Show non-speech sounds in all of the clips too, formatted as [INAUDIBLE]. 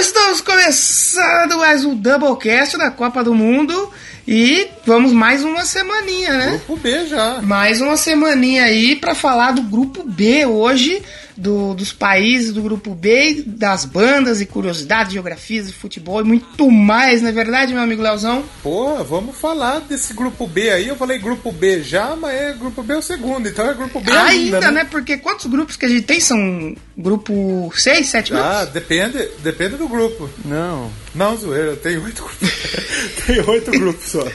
Estamos começando mais um Doublecast da Copa do Mundo e vamos mais uma semaninha, né? Grupo B já. Mais uma semaninha aí para falar do Grupo B hoje do, dos países do grupo B, das bandas e curiosidades, geografias e futebol e muito mais, não é verdade, meu amigo Leozão? Pô, vamos falar desse grupo B aí. Eu falei grupo B já, mas é grupo B o segundo, então é grupo B ainda. Ainda, né? né? Porque quantos grupos que a gente tem? São grupo 6, 7 grupos? Ah, depende, depende do grupo. Não. Não, zoeira, tem oito grupos. [LAUGHS] tem oito grupos só.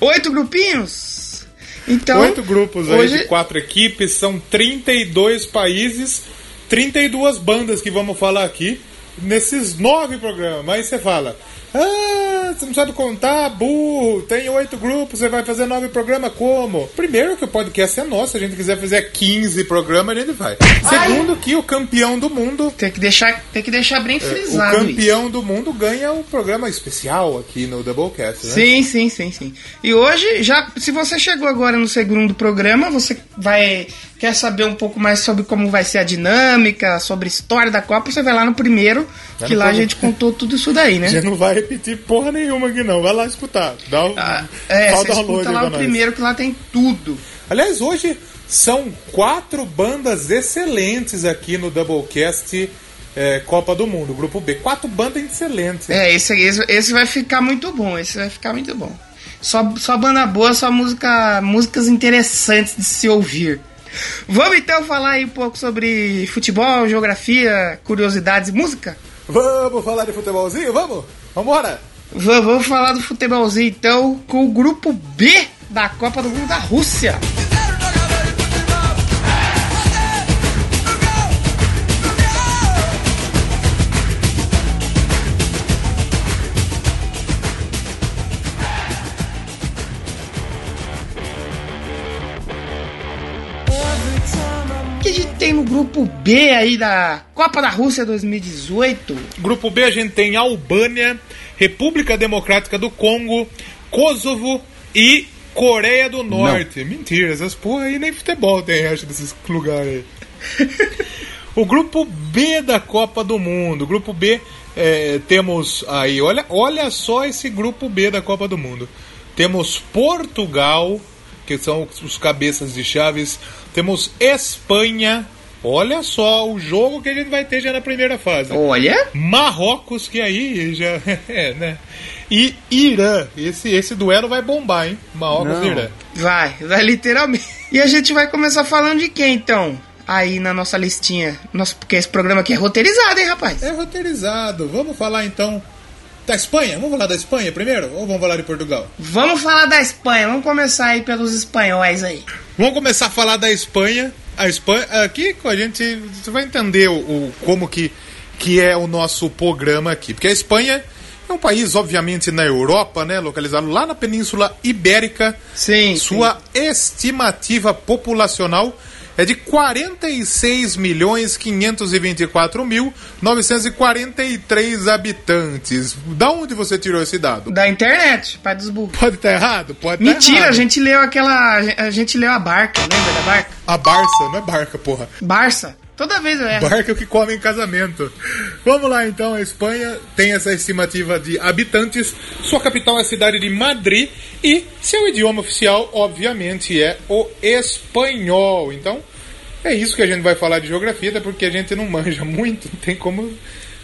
Oito grupinhos? Então, Oito grupos hoje... aí de quatro equipes, são 32 países 32 bandas que vamos falar aqui nesses nove programas. Aí você fala, ah, você não sabe contar, burro, tem oito grupos, você vai fazer nove programas como? Primeiro que o podcast é nosso, se a gente quiser fazer 15 programas, a gente vai. Segundo que o campeão do mundo... Tem que deixar, tem que deixar bem frisado é, O campeão isso. do mundo ganha um programa especial aqui no Doublecast, né? Sim, sim, sim, sim. E hoje, já, se você chegou agora no segundo programa, você vai quer saber um pouco mais sobre como vai ser a dinâmica, sobre a história da Copa, você vai lá no primeiro, já que lá a gente contou tudo isso daí, né? [LAUGHS] Já não vai repetir porra nenhuma aqui não, vai lá escutar. Dá um, ah, é, você escuta lá o nós. primeiro que lá tem tudo. Aliás, hoje são quatro bandas excelentes aqui no Doublecast é, Copa do Mundo, Grupo B. Quatro bandas excelentes. É, esse, esse, esse vai ficar muito bom, esse vai ficar muito bom. Só, só banda boa, só música, músicas interessantes de se ouvir. Vamos então falar aí um pouco sobre futebol, geografia, curiosidades e música? Vamos falar de futebolzinho? Vamos? Vambora! Vamos falar do futebolzinho então com o grupo B da Copa do Mundo da Rússia. Tem no grupo B aí da Copa da Rússia 2018? Grupo B a gente tem Albânia, República Democrática do Congo, Kosovo e Coreia do Norte. Não. Mentira, essas porra aí nem futebol tem resto desses lugares aí. [LAUGHS] o grupo B da Copa do Mundo. Grupo B é, temos aí, olha, olha só esse grupo B da Copa do Mundo. Temos Portugal, que são os cabeças de chaves. Temos Espanha. Olha só o jogo que a gente vai ter já na primeira fase. Olha. Marrocos, que aí já. [LAUGHS] É, né? E Irã. Esse, esse duelo vai bombar, hein? Marrocos Não. e Irã. Vai, vai literalmente. E a gente vai começar falando de quem então? Aí na nossa listinha. Nossa, porque esse programa aqui é roteirizado, hein, rapaz? É roteirizado. Vamos falar então da Espanha? Vamos falar da Espanha primeiro? Ou vamos falar de Portugal? Vamos falar da Espanha. Vamos começar aí pelos espanhóis aí. Vamos começar a falar da Espanha. A Espanha, aqui com a gente, você vai entender o, o, como que, que é o nosso programa aqui. Porque a Espanha é um país, obviamente, na Europa, né? Localizado lá na Península Ibérica. Sim. Sua sim. estimativa populacional é de 46 milhões 524 mil 943 habitantes. Da onde você tirou esse dado? Da internet, pai dos burros. Pode estar tá errado? Pode Mentira, tá errado. a gente leu aquela. A gente leu a barca, lembra da barca? A Barça, não é barca, porra. Barça. Toda vez eu erro. Barca é o que come em casamento. Vamos lá então, a Espanha tem essa estimativa de habitantes. Sua capital é a cidade de Madrid e seu idioma oficial, obviamente, é o espanhol. Então, é isso que a gente vai falar de geografia, até porque a gente não manja muito, não tem como.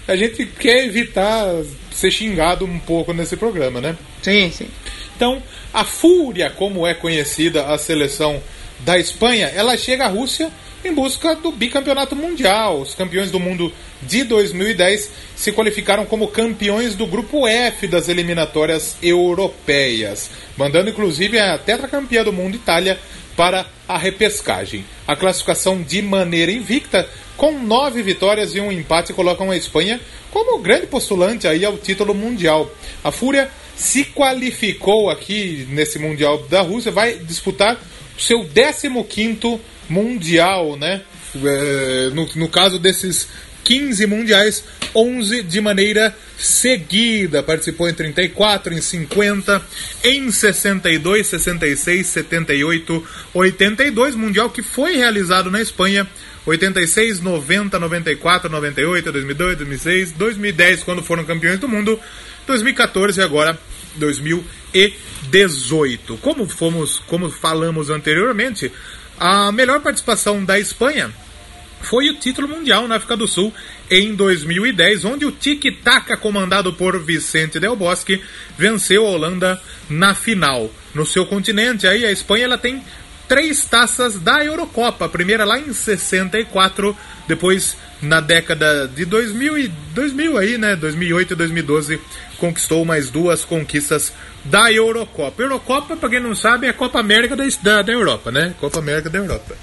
A gente quer evitar ser xingado um pouco nesse programa, né? Sim, sim. Então, a Fúria, como é conhecida a seleção da Espanha, ela chega à Rússia em busca do bicampeonato mundial. Os campeões do mundo de 2010 se qualificaram como campeões do grupo F das eliminatórias europeias, mandando inclusive a tetracampeã do mundo Itália para a repescagem. A classificação de maneira invicta, com nove vitórias e um empate, colocam a Espanha como grande postulante aí ao título mundial. A Fúria se qualificou aqui nesse Mundial da Rússia, vai disputar o seu 15 Mundial, né? É, no, no caso desses 15 mundiais, 11 de maneira seguida. Participou em 34, em 50, em 62, 66, 78, 82. Mundial que foi realizado na Espanha 86, 90, 94, 98, 2002, 2006, 2010, quando foram campeões do mundo, 2014 e agora 2018. Como fomos, como falamos anteriormente, a melhor participação da Espanha foi o título mundial na África do Sul em 2010, onde o Tic Tac, comandado por Vicente Del Bosque, venceu a Holanda na final. No seu continente, aí a Espanha ela tem três taças da Eurocopa. A primeira lá em 64, depois na década de 2000 e 2000 aí, né, 2008 e 2012, conquistou mais duas conquistas da Eurocopa. Eurocopa, para quem não sabe, é a Copa América da, da, Europa, né? Copa América da Europa.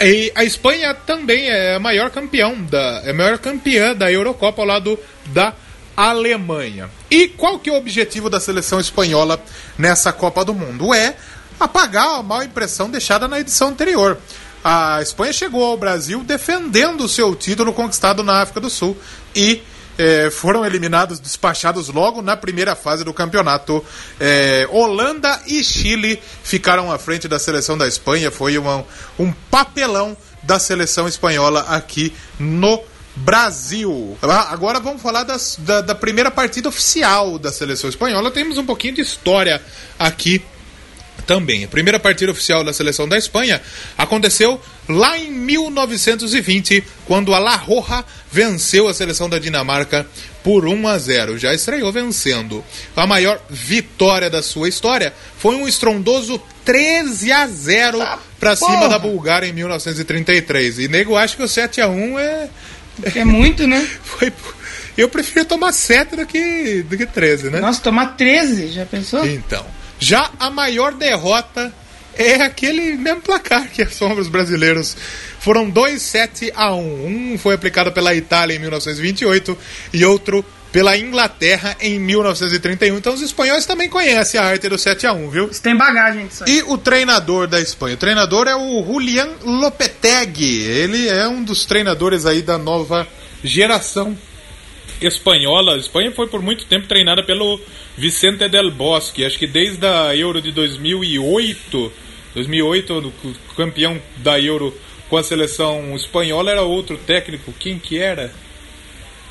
E a Espanha também é a maior campeão da, é a maior campeã da Eurocopa ao lado da Alemanha. E qual que é o objetivo da seleção espanhola nessa Copa do Mundo? É apagar a má impressão deixada na edição anterior. A Espanha chegou ao Brasil defendendo o seu título conquistado na África do Sul e é, foram eliminados, despachados logo na primeira fase do campeonato. É, Holanda e Chile ficaram à frente da seleção da Espanha. Foi uma, um papelão da seleção espanhola aqui no Brasil. Ah, agora vamos falar das, da, da primeira partida oficial da seleção espanhola. Temos um pouquinho de história aqui também. A primeira partida oficial da seleção da Espanha aconteceu lá em 1920, quando a La Roja venceu a seleção da Dinamarca por 1 a 0. Já estreou vencendo. A maior vitória da sua história foi um estrondoso 13 a 0 ah, para cima da Bulgária em 1933. E nego acha que o 7 a 1 é é muito, né? [LAUGHS] Foi eu prefiro tomar 7 do que, do que 13, né? Nossa, tomar 13, já pensou? Então. Já a maior derrota é aquele mesmo placar que assombra os brasileiros. Foram 2 7 a 1. Um foi aplicado pela Itália em 1928 e outro pela Inglaterra em 1931. Então os espanhóis também conhecem a arte do 7 a 1, viu? Isso tem bagagem disso aí. E o treinador da Espanha? O treinador é o Julián Lopetegui. Ele é um dos treinadores aí da nova geração espanhola. A Espanha foi por muito tempo treinada pelo Vicente del Bosque, acho que desde a Euro de 2008, 2008, o campeão da Euro com a seleção espanhola era outro técnico, quem que era?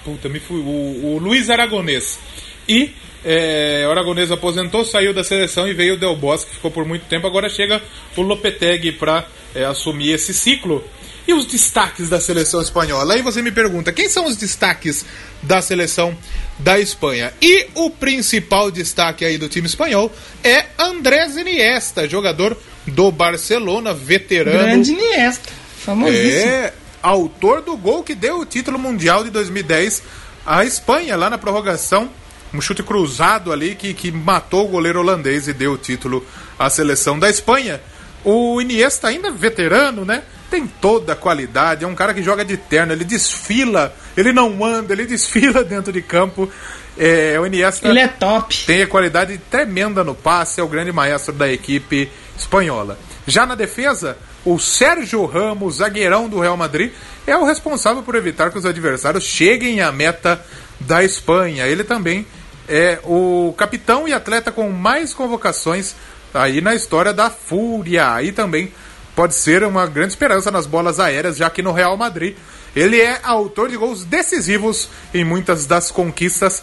Puta, me fui, o, o Luiz Aragonês. E é, o Aragonês aposentou, saiu da seleção e veio o Del Bosque, ficou por muito tempo. Agora chega o Lopetegui para é, assumir esse ciclo. E os destaques da seleção espanhola? Aí você me pergunta, quem são os destaques da seleção da Espanha? E o principal destaque aí do time espanhol é Andrés Iniesta, jogador do Barcelona, veterano. Grande Iniesta, famosíssimo. É, autor do gol que deu o título mundial de 2010 à Espanha, lá na prorrogação. Um chute cruzado ali que, que matou o goleiro holandês e deu o título à seleção da Espanha. O Iniesta ainda veterano, né? tem toda a qualidade, é um cara que joga de terno, ele desfila, ele não anda, ele [LAUGHS] desfila dentro de campo. É, o Iniesta ele é top. Tem a qualidade tremenda no passe, é o grande maestro da equipe espanhola. Já na defesa, o Sérgio Ramos, zagueirão do Real Madrid, é o responsável por evitar que os adversários cheguem à meta da Espanha. Ele também é o capitão e atleta com mais convocações aí na história da Fúria. Aí também pode ser uma grande esperança nas bolas aéreas, já que no Real Madrid ele é autor de gols decisivos em muitas das conquistas.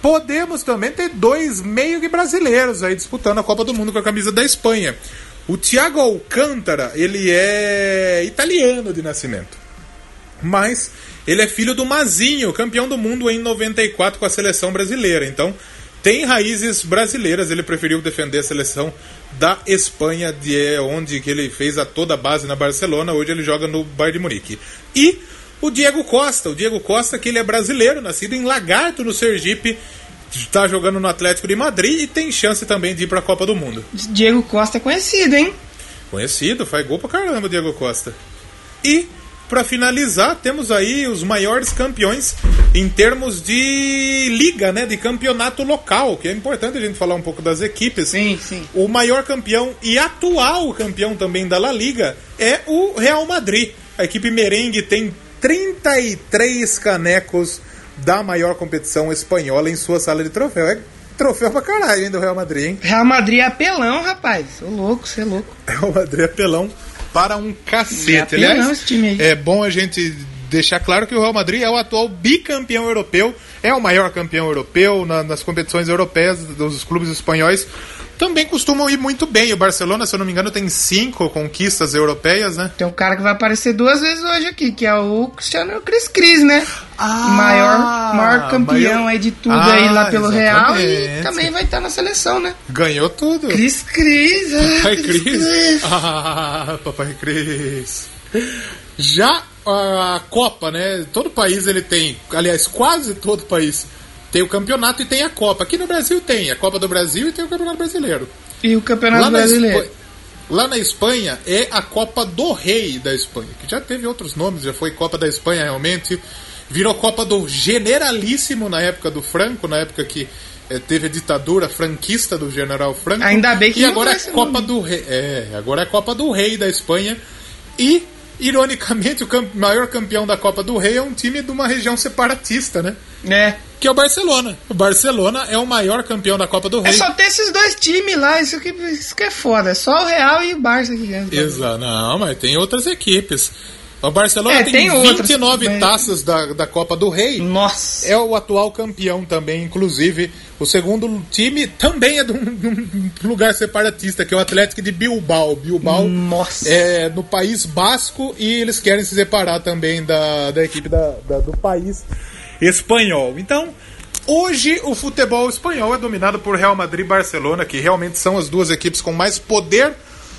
Podemos também ter dois meio brasileiros aí disputando a Copa do Mundo com a camisa da Espanha. O Thiago Alcântara, ele é italiano de nascimento. Mas ele é filho do Mazinho, campeão do mundo em 94 com a seleção brasileira. Então, tem raízes brasileiras. Ele preferiu defender a seleção da Espanha, de é onde que ele fez a toda a base na Barcelona. Hoje ele joga no Bayern de Munique. E o Diego Costa, o Diego Costa que ele é brasileiro, nascido em Lagarto, no Sergipe, está jogando no Atlético de Madrid e tem chance também de ir para a Copa do Mundo. Diego Costa é conhecido, hein? Conhecido, faz gol pra caramba o Diego Costa. E para finalizar, temos aí os maiores campeões em termos de liga, né, de campeonato local, que é importante a gente falar um pouco das equipes. Sim, sim. O maior campeão e atual campeão também da La Liga é o Real Madrid. A equipe merengue tem 33 canecos da maior competição espanhola em sua sala de troféu. É troféu pra caralho, hein, do Real Madrid, hein? Real Madrid é apelão, rapaz. Ô louco, você é louco. Real Madrid é apelão para um cacete. É apelão Aliás, esse time aí. é bom a gente deixar claro que o Real Madrid é o atual bicampeão europeu, é o maior campeão europeu na- nas competições europeias dos clubes espanhóis. Também costumam ir muito bem. O Barcelona, se eu não me engano, tem cinco conquistas europeias, né? Tem um cara que vai aparecer duas vezes hoje aqui, que é o Cristiano Cris Cris, né? Ah, maior, maior campeão maior- aí de tudo Ah, aí lá pelo Real e também vai estar na seleção, né? Ganhou tudo. Cris Cris, ah, Papai. Cris. [LAUGHS] Ah, Papai Cris. Já a Copa, né? Todo país ele tem, aliás, quase todo país tem o campeonato e tem a Copa. Aqui no Brasil tem a Copa do Brasil e tem o Campeonato Brasileiro. E o Campeonato Lá na, Brasileiro. Espa- lá na Espanha é a Copa do Rei da Espanha, que já teve outros nomes, já foi Copa da Espanha realmente. Virou Copa do Generalíssimo na época do Franco, na época que eh, teve a ditadura franquista do General Franco. Ainda bem que E agora é Copa nome. do Rei. É, agora é a Copa do Rei da Espanha. E, ironicamente, o cam- maior campeão da Copa do Rei é um time de uma região separatista, né? É. Que é o Barcelona. O Barcelona é o maior campeão da Copa do É Rei. só ter esses dois times lá, isso que, isso que é foda. É só o Real e o Barça aqui dentro. Exato, não, mas tem outras equipes. O Barcelona É, tem, tem outras, 29 mas- taças da, da Copa do Rei. Nossa. É o atual campeão também, inclusive. O segundo time também é de um, de um lugar separatista, que é o Atlético de Bilbao. Bilbao Nossa. é no País Basco e eles querem se separar também da, da equipe da, da- do país espanhol. Então, hoje o futebol espanhol é dominado por Real Madrid e Barcelona, que realmente são as duas equipes com mais poder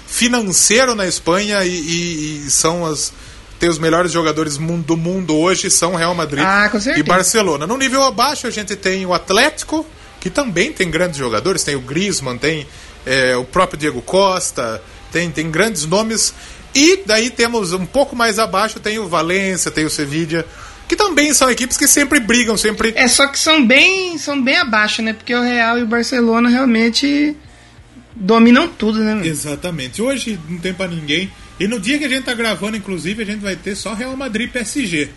financeiro na Espanha e, e- e são as tem os melhores jogadores do mundo hoje são Real Madrid Ah, e. Barcelona. No nível abaixo a gente tem o Atlético, que também tem grandes jogadores, tem o Griezmann, tem é, o próprio Diego Costa, tem, tem grandes nomes. E daí temos um pouco mais abaixo tem o Valência, tem o Sevilla, que também são equipes que sempre brigam, sempre É, só que são bem, são bem abaixo, né? Porque o Real e o Barcelona realmente dominam tudo, né? meu? Exatamente. Hoje não tem pra ninguém. E no dia que a gente tá gravando, inclusive, a gente vai ter só Real Madrid e PSG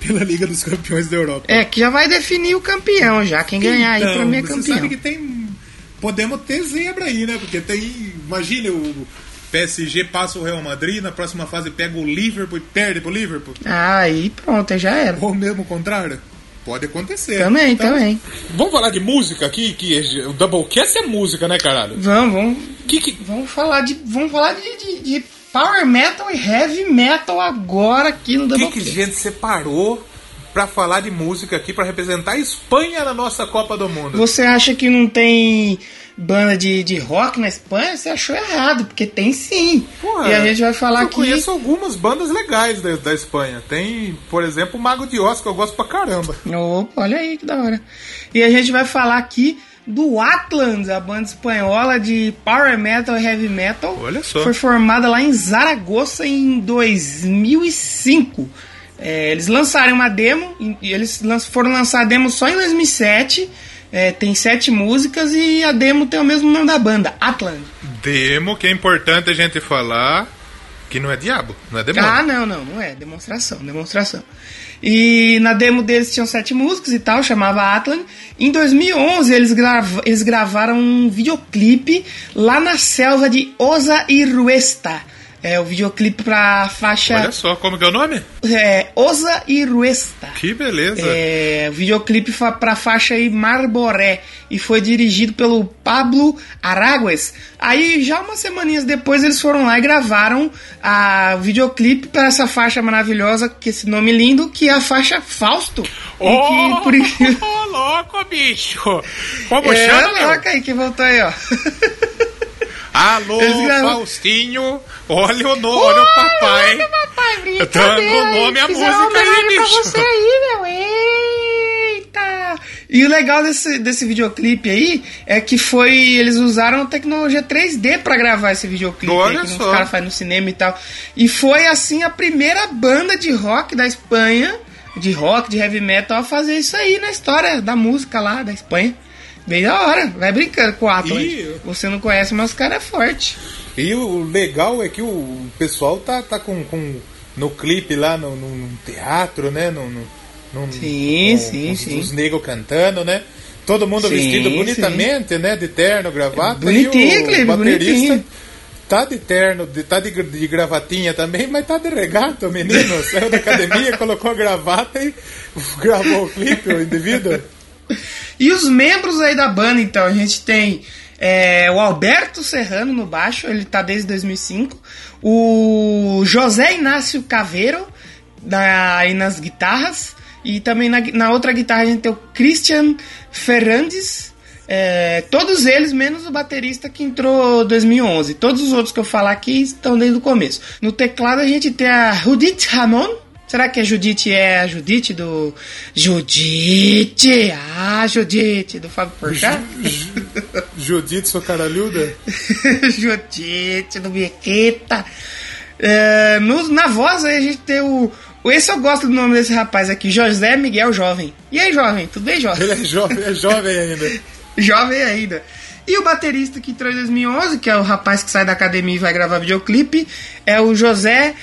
pela Liga dos Campeões da Europa. É, que já vai definir o campeão já. Quem ganhar aí pra mim é Então, você campeão. sabe que tem. Podemos ter zebra aí, né? Porque tem. Imagine o PSG passa o Real Madrid, na próxima fase pega o Liverpool e perde pro Liverpool. Ah, aí pronto, aí já era. Ou mesmo o contrário. Pode acontecer. Também, Então, também. Vamos falar de música aqui, que o Doublecast é música, né, caralho? Vamos, vamos, Que, que... vamos falar de, vamos falar de, de, de power metal e heavy metal agora aqui no O que, que Doublecast. gente separou pra falar de música aqui, pra representar a Espanha na nossa Copa do Mundo? Você acha que não tem banda de, de rock na Espanha? Você achou errado, porque tem sim. Porra, e a gente vai falar eu aqui. conheço algumas bandas legais da, da Espanha. Tem, por exemplo, o Mago de Oz, que eu gosto pra caramba. Opa, olha aí que da hora. E a gente vai falar aqui do Atlas, a banda espanhola de power metal e heavy metal. Olha só. Foi formada lá em Zaragoza em 2005. É, eles lançaram uma demo, e eles foram lançar a demo só em 2007. É, tem sete músicas e a demo tem o mesmo nome da banda, Atlan. Demo, que é importante a gente falar que não é diabo, não é demônio. Ah, não, não, não é. Demonstração, demonstração. E na demo deles tinham sete músicas e tal, chamava Atlan. Em 2011 eles, eles gravaram um videoclipe lá na selva de Osa Iruesta. É o videoclipe pra faixa Olha só, como que é o nome? é, Osa Iruesta. Que beleza. É, o videoclipe fa pra faixa aí Marboré e foi dirigido pelo Pablo Aragues. Aí já umas semaninhas depois eles foram lá e gravaram a, o videoclipe para essa faixa maravilhosa, que esse nome lindo, que é a faixa Fausto. E que, por oh, [LAUGHS] louco, bicho! Como É, chama, coloca aí que voltou aí, ó. [LAUGHS] Alô, Faustinho, olha o nome, olha o papai. Olha, papai, Eu tô dando nome Fizeram música aí, homenagem pra bicho. você aí, meu. Eita! E o legal desse, desse videoclipe aí é que foi. Eles usaram tecnologia 3D pra gravar esse videoclipe Olha aí, que só. os caras fazem no cinema e tal. E foi assim a primeira banda de rock da Espanha, de rock, de heavy metal, a fazer isso aí na história da música lá da Espanha. Bem da hora, vai brincando com o Atlas. E- Você não conhece, mas o cara é forte. E o legal é que o pessoal tá, tá com, com no clipe lá no, no- no teatro, né? No, no, no- Sim, sim, os, sim. Os negros cantando, né? Todo mundo Sim, vestido sim. bonitamente, né? De terno, gravata. Bonitinho, e o Clipe, baterista bonitinho. Tá de terno, de, tá de, de gravatinha também, mas tá de regata, menino. Saiu da academia, [LAUGHS] colocou a gravata e [LAUGHS] gravou o clipe, o indivíduo. [LAUGHS] E os membros aí da banda, então, a gente tem é, o Alberto Serrano no baixo, ele tá desde 2005. O José Inácio Caveiro aí nas guitarras. E também na, na outra guitarra a gente tem o Christian Ferrandes. É, todos eles, menos o baterista que entrou 2011. Todos os outros que eu falar aqui estão desde o começo. No teclado a gente tem a Judith Ramon. Será que a Judite é a Judite do. Judite! Ah, Judite, do Fábio Porchat? Judite, sua caralhuda? [LAUGHS] Judite, do Biqueta. É, no, na voz aí a gente tem o. Esse eu gosto do nome desse rapaz aqui, José Miguel Jovem. E aí, jovem? Tudo bem, jovem? Ele é jovem, é jovem ainda. [LAUGHS] jovem ainda. E o baterista que entrou em 2011, que é o rapaz que sai da academia e vai gravar videoclipe, é o José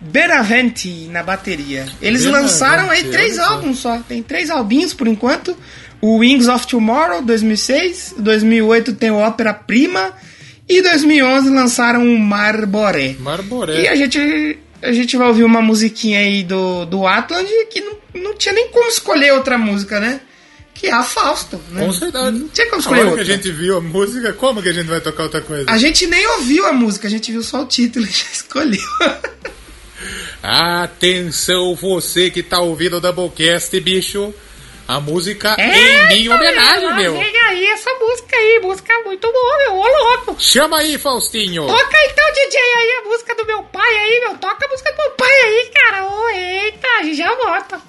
Benavente na bateria. Eles Benavente, lançaram aí três álbuns só. Tem três albinhos por enquanto. O Wings of Tomorrow, 2006. 2008 tem o Ópera Prima. E 2011 lançaram o Marboré. Marboré. E a gente, a gente vai ouvir uma musiquinha aí do, do Atland que não, não tinha nem como escolher outra música, né? Que é a Fausto, né? Com certeza. Não tinha como escolher outra. que a gente viu a música, como que a gente vai tocar outra coisa? A gente nem ouviu a música, a gente viu só o título e já [LAUGHS] escolheu. Atenção, você que tá ouvindo o Doublecast, bicho. A música é, em minha homenagem, meu. Vem aí essa música aí, música muito boa, meu. Ô, louco. Chama aí, Faustinho. Toca então, DJ, aí a música do meu pai aí, meu. Toca a música do meu pai aí, cara. Ô, eita, a gente já volta.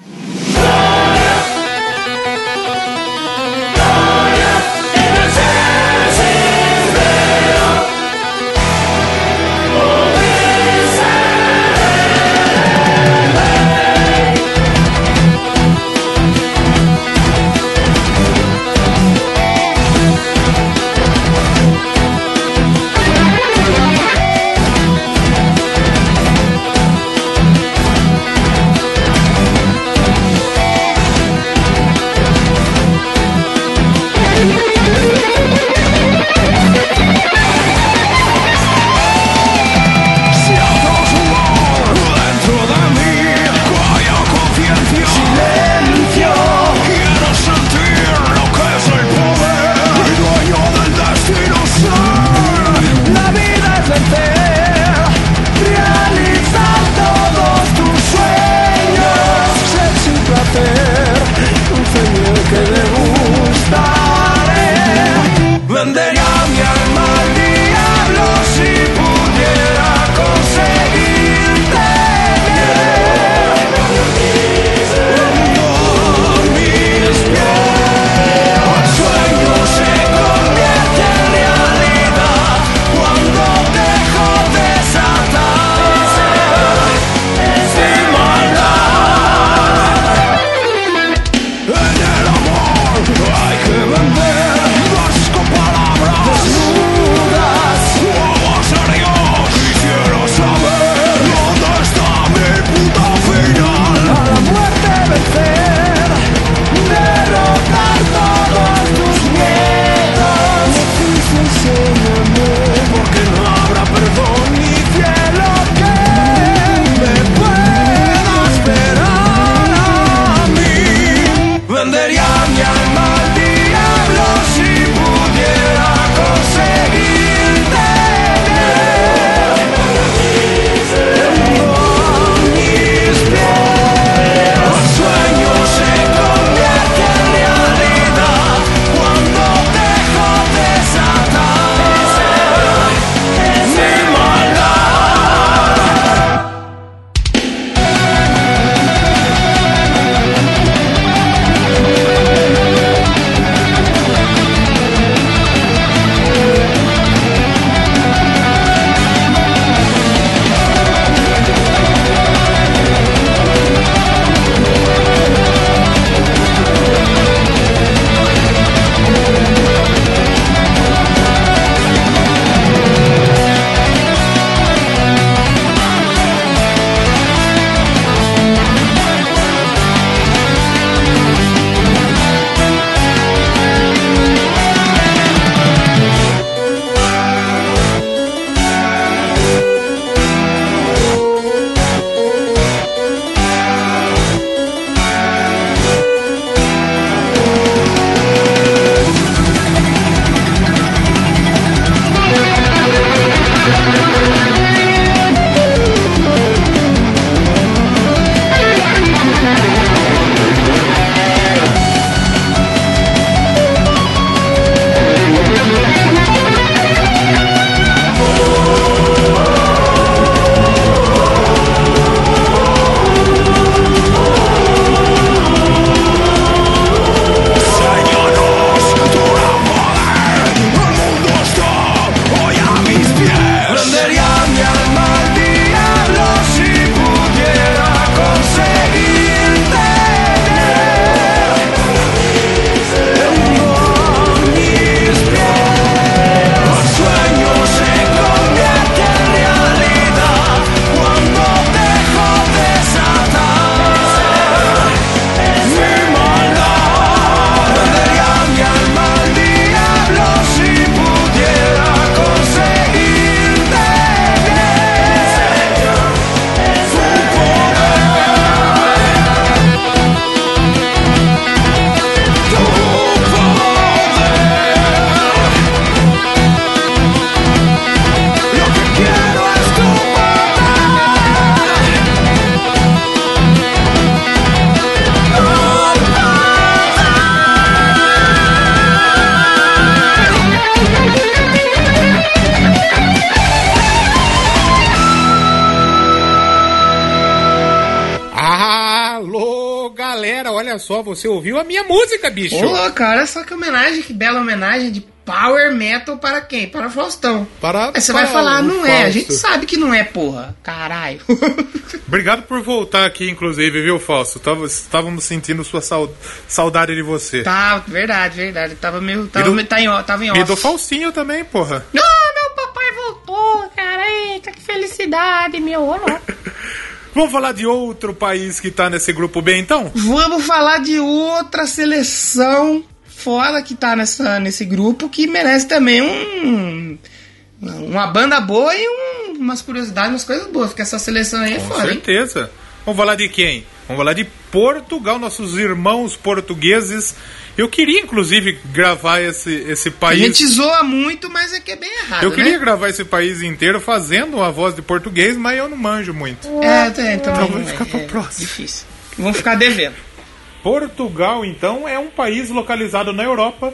Você ouviu a minha música, bicho. Ô, cara, olha só que homenagem, que bela homenagem de power metal para quem? Para Faustão. Para, Aí você para vai falar, não é. A Fausto. gente sabe que não é, porra. Caralho. [LAUGHS] Obrigado por voltar aqui, inclusive, viu, Fausto? Tava- Estávamos sentindo sua sau- saudade de você. tá, verdade, verdade. Tava meio. Tava, do- meio- tá em, ó- tava em off. E do Faustinho também, porra. Ah, meu papai voltou, cara. Eita, que felicidade, meu. Ô, louco. [LAUGHS] Vamos falar de outro país que tá nesse grupo B, então? Vamos falar de outra seleção fora que tá nessa, nesse grupo que merece também um. Uma banda boa e um- umas curiosidades, umas coisas boas, porque essa seleção aí é Com foda, hein? certeza. Vamos falar de quem? Vamos falar de Portugal, nossos irmãos portugueses. Eu queria, inclusive, gravar esse, esse A país. gente zoa muito, mas é que é bem errado. Eu queria né? gravar esse país inteiro fazendo uma voz de português, mas eu não manjo muito. É, também. Então vai ficar é, pro é próximo. Difícil. Vamos ficar devendo. Portugal, então, é um país localizado na Europa,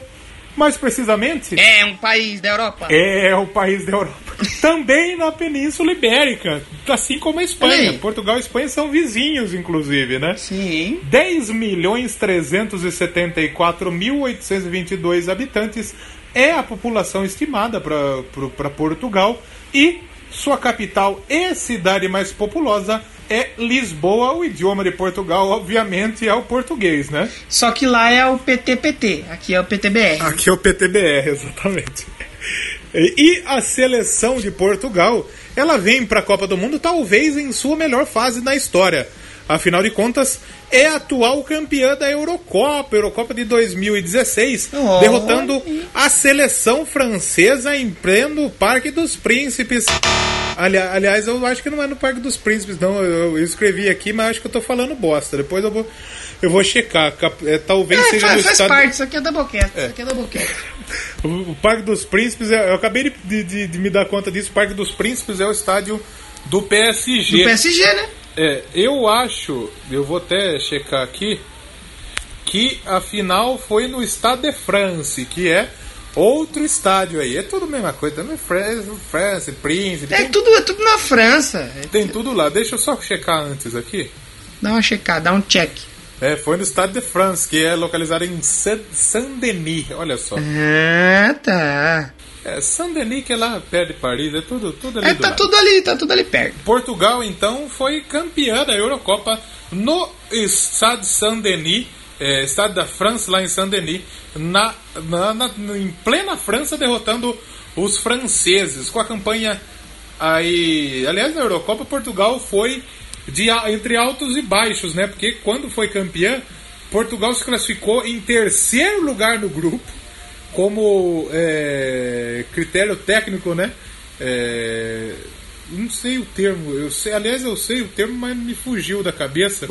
mais precisamente É um país da Europa. é o país da Europa. Também na Península Ibérica, assim como a Espanha. Portugal e Espanha são vizinhos, inclusive, né? Sim. 10 milhões 374 mil 822 habitantes é a população estimada para Portugal e sua capital e cidade mais populosa é Lisboa. O idioma de Portugal, obviamente, é o português, né? Só que lá é o PTPT, aqui é o PTBR. Aqui é o PTBR, [LAUGHS] exatamente. E a seleção de Portugal, ela vem para a Copa do Mundo talvez em sua melhor fase na história. Afinal de contas, é a atual campeã da Eurocopa, Eurocopa de 2016, Olha. derrotando a seleção francesa em pleno Parque dos Príncipes. Ali- aliás, eu acho que não é no Parque dos Príncipes, não. Eu, eu escrevi aqui, mas acho que eu tô falando bosta. Depois eu vou, eu vou checar. É, talvez É, seja faz, no faz estado... parte, isso aqui é Doublecast, isso aqui é Doublecast. [LAUGHS] O, o Parque dos Príncipes, é- eu acabei de, de- de me dar conta disso. O Parque dos Príncipes é o estádio do PSG. Do PSG, né? É, eu acho, eu vou até checar aqui, que a final foi no Stade de France, que é outro estádio aí. É tudo a mesma coisa, também France, France Príncipe, É tem, tudo, é tudo na França. É- tem tudo lá. Deixa eu só checar antes aqui. Dá uma checada, dá um check. É, foi no Stade de France, que é localizado em Saint- Saint-Denis, olha só. Ah, tá. É, Saint-Denis que é lá perto de Paris, é tudo, tudo ali É, tá lado. tudo ali, tá tudo ali perto. Portugal, então, foi campeã da Eurocopa no Stade Saint-Denis, é, Stade da France, lá em Saint-Denis, na, na- na- em plena França, derrotando os franceses, com a campanha aí... Aliás, na Eurocopa, Portugal foi de, entre altos e baixos, né? Porque quando foi campeã, Portugal se classificou em terceiro lugar no grupo, como é, critério técnico, né? É, não sei o termo, eu sei, aliás eu sei o termo, mas me fugiu da cabeça.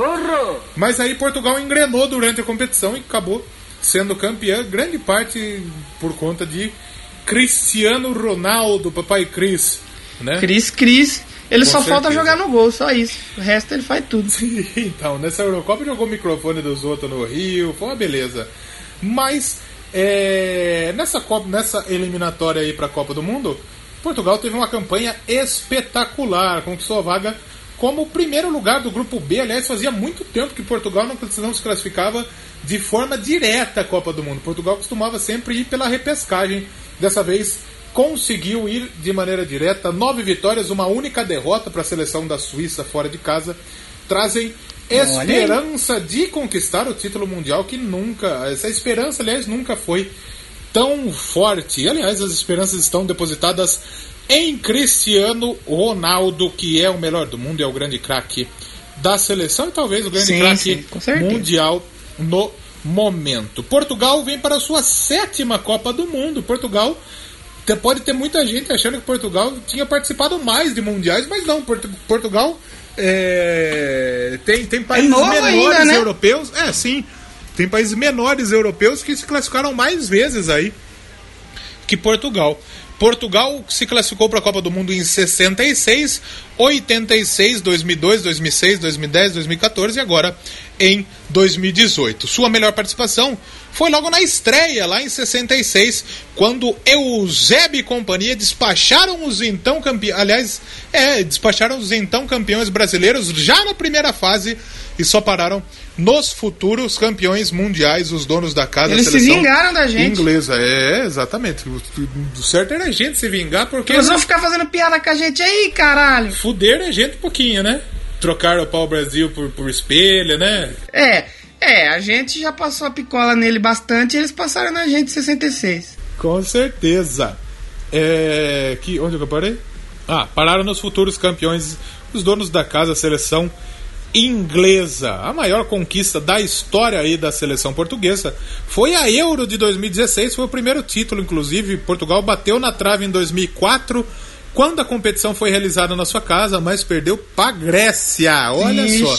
Mas aí Portugal engrenou durante a competição e acabou sendo campeã, grande parte por conta de Cristiano Ronaldo, papai Cris, né? Cris, Cris. Ele Com só falta certeza. jogar no gol, só isso. O resto ele faz tudo. então, nessa Eurocopa jogou o microfone dos outros no Rio, foi uma beleza. Mas é, nessa, Copa, nessa eliminatória aí para a Copa do Mundo, Portugal teve uma campanha espetacular, conquistou a vaga como o primeiro lugar do grupo B. Aliás, fazia muito tempo que Portugal não, não se classificava de forma direta à Copa do Mundo. Portugal costumava sempre ir pela repescagem. Dessa vez conseguiu ir de maneira direta. Nove vitórias, uma única derrota para a seleção da Suíça fora de casa. Trazem esperança de conquistar o título mundial que nunca. Essa esperança, aliás, nunca foi tão forte. E, aliás, as esperanças estão depositadas em Cristiano Ronaldo, que é o melhor do mundo, é o grande craque da seleção e talvez o grande craque mundial no momento. Portugal vem para a sua sétima Copa do Mundo. Portugal te- pode ter muita gente achando que Portugal tinha participado mais de mundiais, mas não. Portu- Portugal é, tem, tem países novo menores ainda, né? europeus. É, sim. Tem países menores europeus que se classificaram mais vezes aí que Portugal. Portugal se classificou para a Copa do Mundo em 66, 86, 2002, 2006, 2010, 2014 e agora em 2018. Sua melhor participação foi logo na estreia, lá em 66, quando Eusébio e companhia despacharam os então campeões. Aliás, é, despacharam os então campeões brasileiros já na primeira fase e só pararam nos futuros campeões mundiais, os donos da casa. Eles se vingaram da gente. Inglesa, é, exatamente. O certo era a gente se vingar porque. Eles vão ficar fazendo piada com a gente aí, caralho. Fuderam a gente um pouquinho, né? Trocaram o pau Brasil por, por espelho, né? É, é, a gente já passou a picola nele bastante e eles passaram na gente em 66. Com certeza. É. Que, onde eu parei? Ah, pararam nos futuros campeões, os donos da casa, a seleção inglesa. A maior conquista da história aí da seleção portuguesa foi a Euro de 2016, foi o primeiro título, inclusive. Portugal bateu na trave em 2004 quando a competição foi realizada na sua casa, mas perdeu para Grécia. Olha Ixi, só.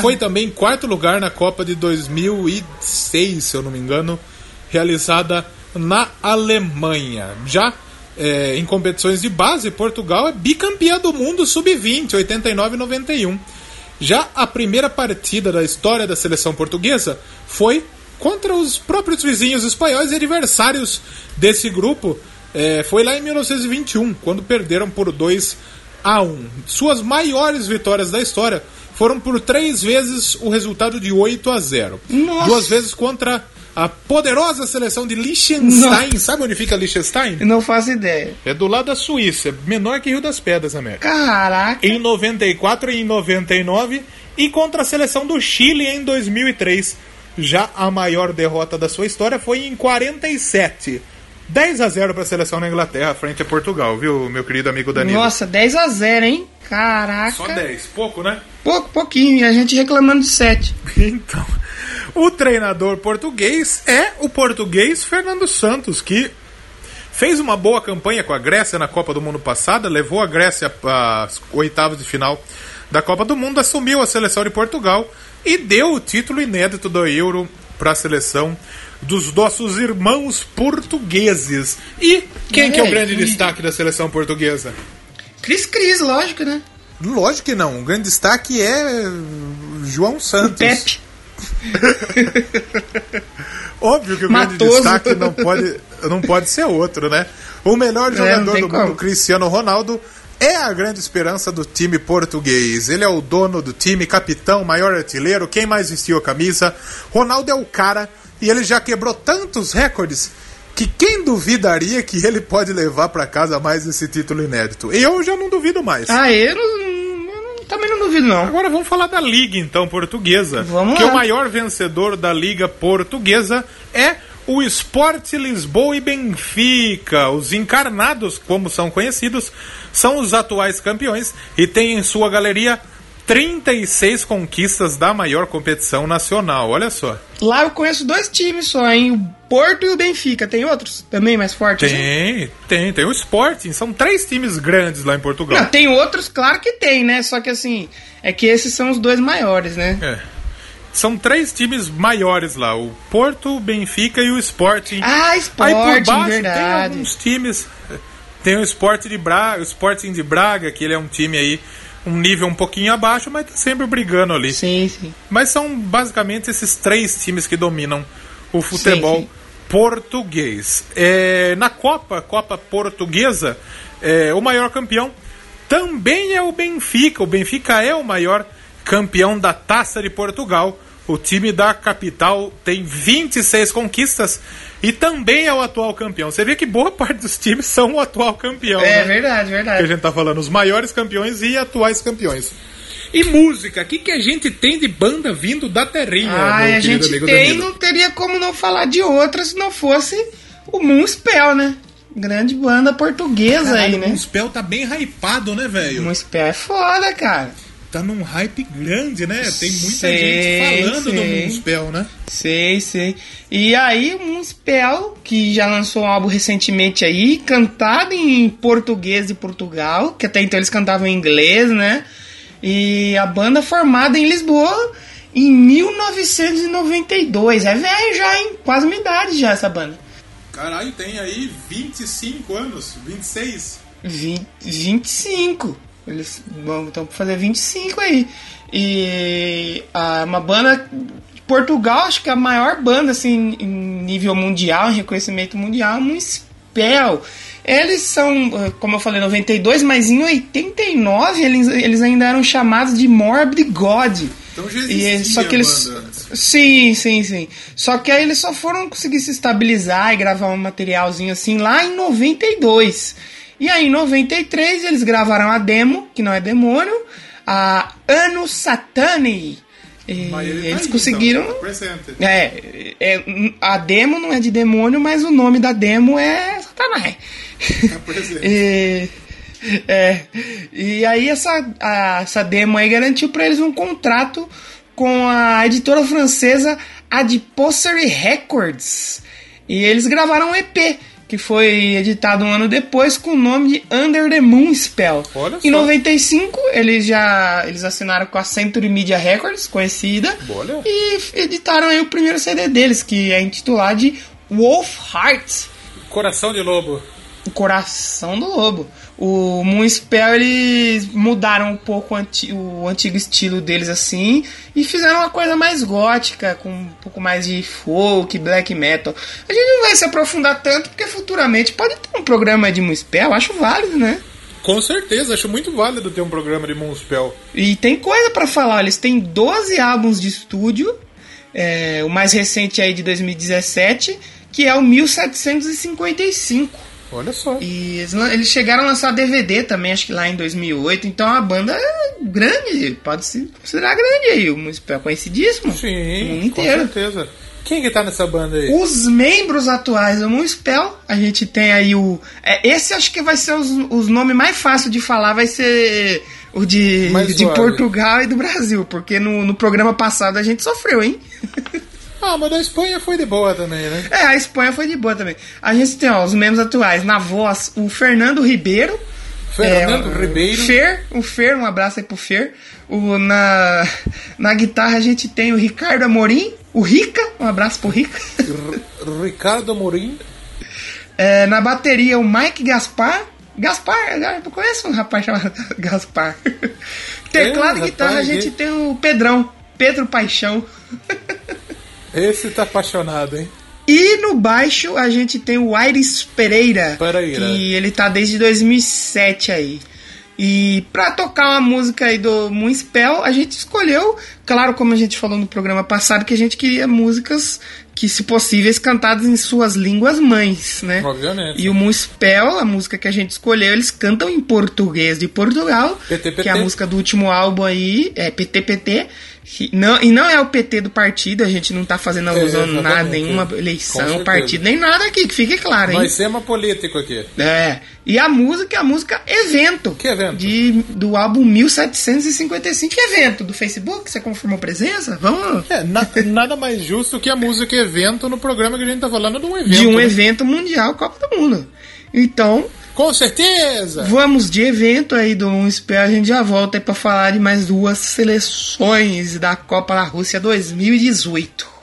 Foi também em quarto lugar na Copa de 2006, se eu não me engano, realizada na Alemanha. Já é, em competições de base, Portugal é bicampeã do mundo sub-20, 89 e 91. Já a primeira partida da história da seleção portuguesa foi contra os próprios vizinhos espanhóis e adversários desse grupo, é, foi lá em 1921, quando perderam por 2 a 1. Suas maiores vitórias da história foram por três vezes o resultado de 8 a 0. Nossa. Duas vezes contra a poderosa seleção de Liechtenstein. Sabe onde fica Liechtenstein? não faço ideia. É do lado da Suíça, menor que Rio das Pedras, América. Caraca! Em 94 e em 99 e contra a seleção do Chile em 2003. Já a maior derrota da sua história foi em 47 10 a 0 para a seleção na Inglaterra frente a Portugal, viu, meu querido amigo Danilo? Nossa, 10 a 0, hein? Caraca. Só 10, pouco, né? Pouco, pouquinho, e a gente reclamando de 7. [LAUGHS] então, o treinador português é o português Fernando Santos, que fez uma boa campanha com a Grécia na Copa do Mundo passada, levou a Grécia às oitavas de final da Copa do Mundo, assumiu a seleção de Portugal e deu o título inédito do Euro para a seleção dos nossos irmãos portugueses. E quem é, que é o grande e... destaque da seleção portuguesa? Cris Cris, lógico, né? Lógico que não. O grande destaque é João Santos. O Pepe. [LAUGHS] Óbvio que o Matoso. grande destaque não pode, não pode ser outro, né? O melhor é, jogador é, do como. mundo, Cristiano Ronaldo, é a grande esperança do time português. Ele é o dono do time, capitão, maior artilheiro, quem mais vestiu a camisa. Ronaldo é o cara e ele já quebrou tantos recordes que quem duvidaria que ele pode levar para casa mais esse título inédito? Eu já não duvido mais. Ah, eu, não, eu também não duvido não. Agora vamos falar da liga então portuguesa. Vamos que lá. o maior vencedor da liga portuguesa é o Sport Lisboa e Benfica. Os encarnados, como são conhecidos, são os atuais campeões e têm em sua galeria 36 conquistas da maior competição nacional. Olha só. Lá eu conheço dois times só, hein? O Porto e o Benfica. Tem outros também mais fortes? Tem, assim? tem. Tem o Sporting. São três times grandes lá em Portugal. Não, tem outros, claro que tem, né? Só que assim, é que esses são os dois maiores, né? É. São três times maiores lá, o Porto, o Benfica e o Sporting. Ah, Sporting, Aí por baixo verdade. tem alguns times. Tem o Sport de Braga, o Sporting de Braga, que ele é um time aí um nível um pouquinho abaixo, mas tá sempre brigando ali. Sim, sim. Mas são basicamente esses três times que dominam o futebol sim, sim. português. É, na Copa, Copa Portuguesa, é, o maior campeão também é o Benfica. O Benfica é o maior campeão da Taça de Portugal. O time da capital tem 26 conquistas e também é o atual campeão. Você vê que boa parte dos times são o atual campeão. É né? verdade, verdade. Que a gente tá falando, os maiores campeões e atuais campeões. E música, o que, que a gente tem de banda vindo da terrinha? Ah, a gente tem, Danilo? não teria como não falar de outra se não fosse o Moonspell, né? Grande banda portuguesa Caralho, aí, né? O Moonspell tá bem hypado, né, velho? O Moonspell é foda, cara tá num hype grande, né? Tem muita sei, gente falando sei. do Moonspell, né? Sei, sei. E aí o Moonspell, que já lançou um álbum recentemente aí, cantado em português de Portugal, que até então eles cantavam em inglês, né? E a banda formada em Lisboa em 1992. É velho já, hein? Quase uma idade já essa banda. Caralho, tem aí 25 anos, 26. 20, 25. Eles vão estão pra fazer 25 aí. E a, uma banda Portugal, acho que a maior banda assim, em nível mundial, em reconhecimento mundial, é um Spell. Eles são, eh, como eu falei, 92, mas em 89 eles, eles ainda eram chamados de Morbid God. Então já existia E, só que eles. Sim, sim, sim. Só que aí eles só foram conseguir se estabilizar e gravar um materialzinho assim lá em 92. E aí em 93 eles gravaram a demo, que não é demônio, a Ano Satani. E Mas ele tá eles aí, conseguiram. Então, tá. É, é, a demo não é de demônio, mas o nome da demo é Satanás. Tá [LAUGHS] e, é, e aí essa, a- essa demo aí garantiu pra eles um contrato com a editora francesa Adiposery Records. E eles gravaram um EP, que foi editado um ano depois com o nome de Under the Moon Spell. Olha em só. 95, eles já eles assinaram com a Century Media Records, conhecida. Olha. E editaram aí o primeiro CD deles, que é intitulado de Wolf Heart. Coração de Lobo. O coração do lobo. O Moonspell eles mudaram um pouco o, anti- o antigo estilo deles assim e fizeram uma coisa mais gótica, com um pouco mais de folk, black metal. A gente não vai se aprofundar tanto porque futuramente pode ter um programa de Moonspell, acho válido, né? Com certeza, acho muito válido ter um programa de Moonspell. E tem coisa pra falar, eles têm 12 álbuns de estúdio, é, o mais recente aí de 2017, que é o 1755. Olha só. E eles, eles chegaram a lançar DVD também, acho que lá em 2008. Então a banda é grande, pode se considerar grande aí. O Municipal é conhecidíssimo. Sim, mundo com inteiro. certeza. Quem que tá nessa banda aí? Os membros atuais do Moonspell, a gente tem aí o. é, esse acho que vai ser os, os nomes mais fáceis de falar, vai ser o de, Mais de suave. Portugal e do Brasil, porque no, no programa passado a gente sofreu, hein? [LAUGHS] Ah, mas da Espanha foi de boa também, né? É, a Espanha foi de boa também. A gente tem ó, os membros atuais, na voz, o Fernando Ribeiro. Fernando É, Ribeiro. Fer, o Fer, um abraço aí pro Fer. O, na, na guitarra a gente tem o Ricardo Amorim, o Rica, um abraço pro Rica. R- Ricardo Amorim. É, na bateria o Mike Gaspar. Gaspar, eu conheço um rapaz chamado [LAUGHS] Gaspar. Teclado e guitarra a gente tem o Pedrão, Pedro Paixão. [LAUGHS] Esse tá apaixonado, hein? E no baixo a gente tem o Aires Pereira, Pereira. que ele tá desde 2007 aí. E pra tocar uma música aí do Moonspell, a gente escolheu, claro, como a gente falou no programa passado, que a gente queria músicas que, se possíveis, cantadas em suas línguas mães, né? Obviamente. E o Moonspell, a música que a gente escolheu, eles cantam em português de Portugal, PTPT. que é a música do último álbum aí, é PTPT. que não, e não é o PT do partido, a gente não tá fazendo alusão a nada, nenhuma eleição, partido, nem nada aqui, que fique claro, hein? Nós temos político aqui. É. E a música é a música Evento. Que evento? De, do álbum 1755. Que evento? Do Facebook? Você confirmou presença? Vamos. É, na- nada mais justo que a música evento no programa que a gente tá falando de um evento. De um né? evento mundial, Copa do Mundo. Então, Com certeza! vamos de evento aí do Um Spell. A gente já volta aí pra falar de mais duas seleções da Copa da Rússia 2018.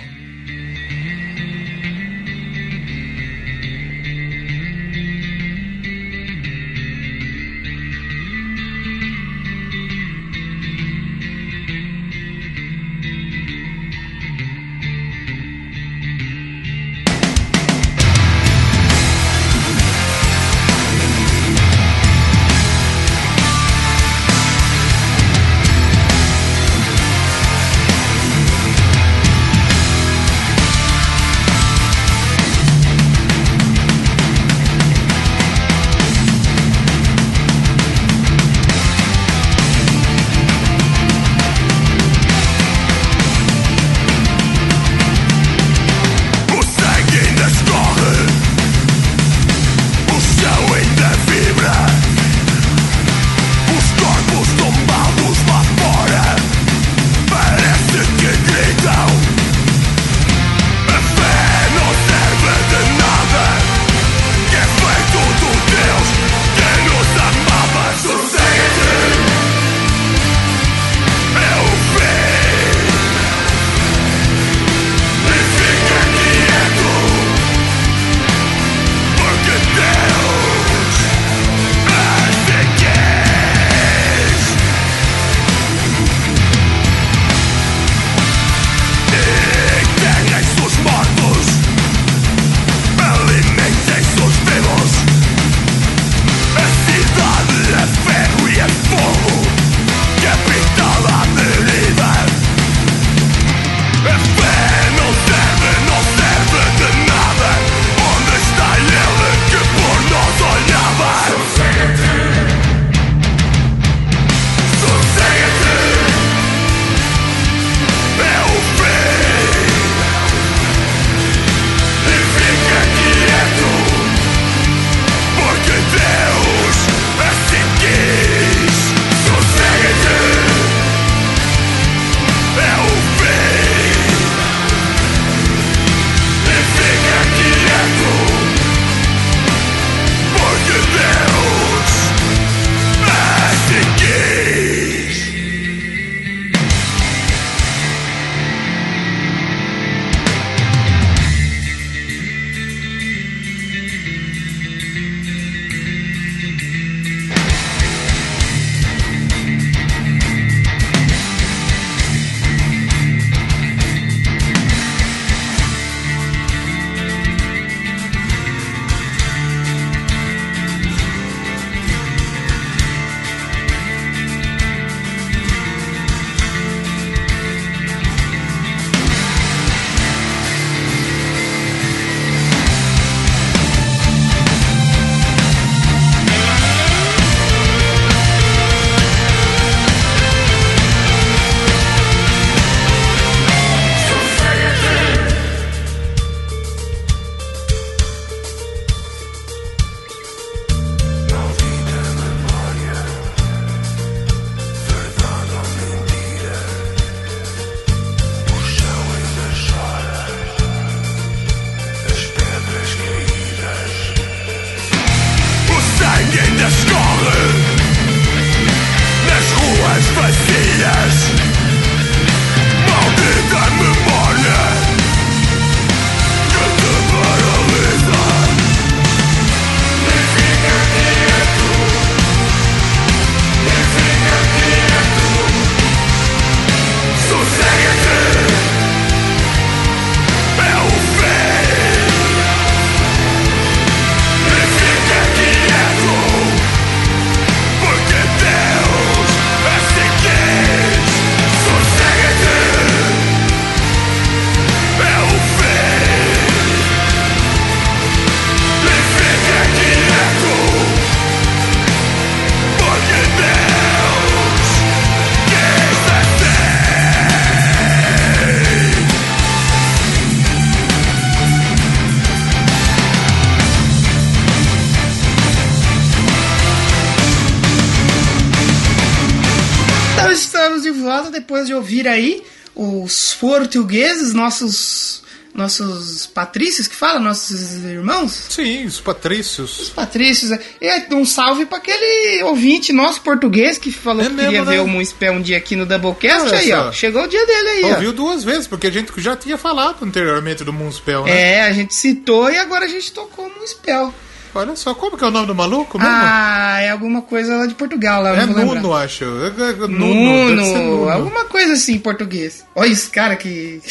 Depois de ouvir aí os portugueses, nossos nossos patrícios que fala, nossos irmãos? Sim, os patrícios. Os patrícios. E um salve para aquele ouvinte nosso português que falou é que mesmo, queria né? ver o Municipal um dia aqui no Doublecast. Olha aí, só. ó. Chegou o dia dele aí, Ouviu ó. duas vezes, porque a gente já tinha falado anteriormente do Municipal, né? É, a gente citou e agora a gente tocou o Municipal. Olha só, como que é o nome do maluco mesmo? Ah, é alguma coisa lá de Portugal. Lá, é Nuno, acho. É, é, Nuno, Nuno, Nuno, alguma coisa assim em português. Olha esse cara que...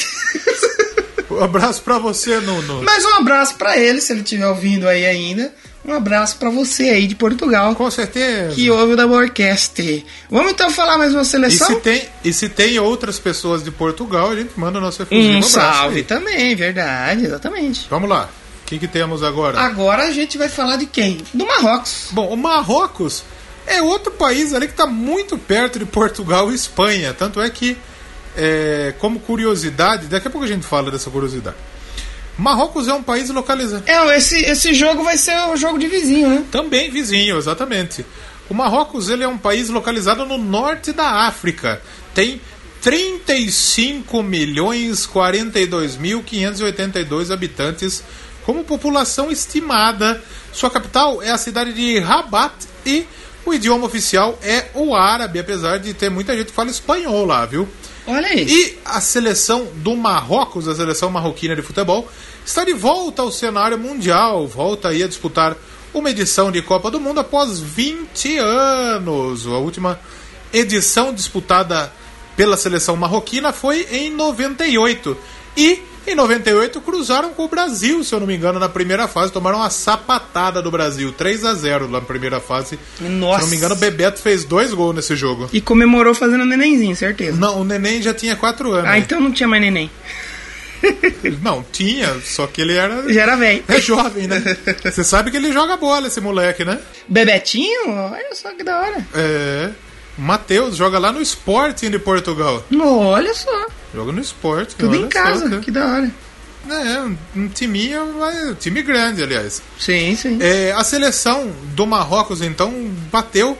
[LAUGHS] um abraço pra você, Nuno. Mas um abraço pra ele, se ele estiver ouvindo aí ainda. Um abraço para você aí de Portugal. Com certeza. Que ouve o da Orquestra. Vamos então falar mais uma seleção? E se tem, e se tem outras pessoas de Portugal, a gente manda nosso efusivo. Um, um salve aí. também, verdade, exatamente. Vamos lá que, que temos agora? Agora a gente vai falar de quem? Do Marrocos. Bom, o Marrocos é outro país ali que está muito perto de Portugal e Espanha. Tanto é que, é, como curiosidade, daqui a pouco a gente fala dessa curiosidade. Marrocos é um país localizado. É, esse, esse jogo vai ser o jogo de vizinho, né? Também vizinho, exatamente. O Marrocos ele é um país localizado no norte da África. Tem 35 milhões 42 mil 582 habitantes como população estimada. Sua capital é a cidade de Rabat e o idioma oficial é o árabe, apesar de ter muita gente que fala espanhol lá, viu? Olha aí. E a seleção do Marrocos, a seleção marroquina de futebol, está de volta ao cenário mundial, volta aí a disputar uma edição de Copa do Mundo após 20 anos. A última edição disputada pela seleção marroquina foi em 98. E em 98 cruzaram com o Brasil, se eu não me engano, na primeira fase. Tomaram uma sapatada do Brasil, 3 a 0 na primeira fase. Nossa. Se eu não me engano, o Bebeto fez dois gols nesse jogo. E comemorou fazendo nenenzinho, certeza. Não, o neném já tinha 4 anos. Ah, então não tinha mais neném. [LAUGHS] Não, tinha, só que ele era. Já era velho. É [LAUGHS] jovem, né? Você sabe que ele joga bola, esse moleque, né? Bebetinho? Olha só que da hora. É. Matheus joga lá no Sporting de Portugal. Olha só. Joga no Sporting. Tudo em casa, só, que da hora. É, um, um time, um time grande, aliás. Sim, sim. É, a seleção do Marrocos, então, bateu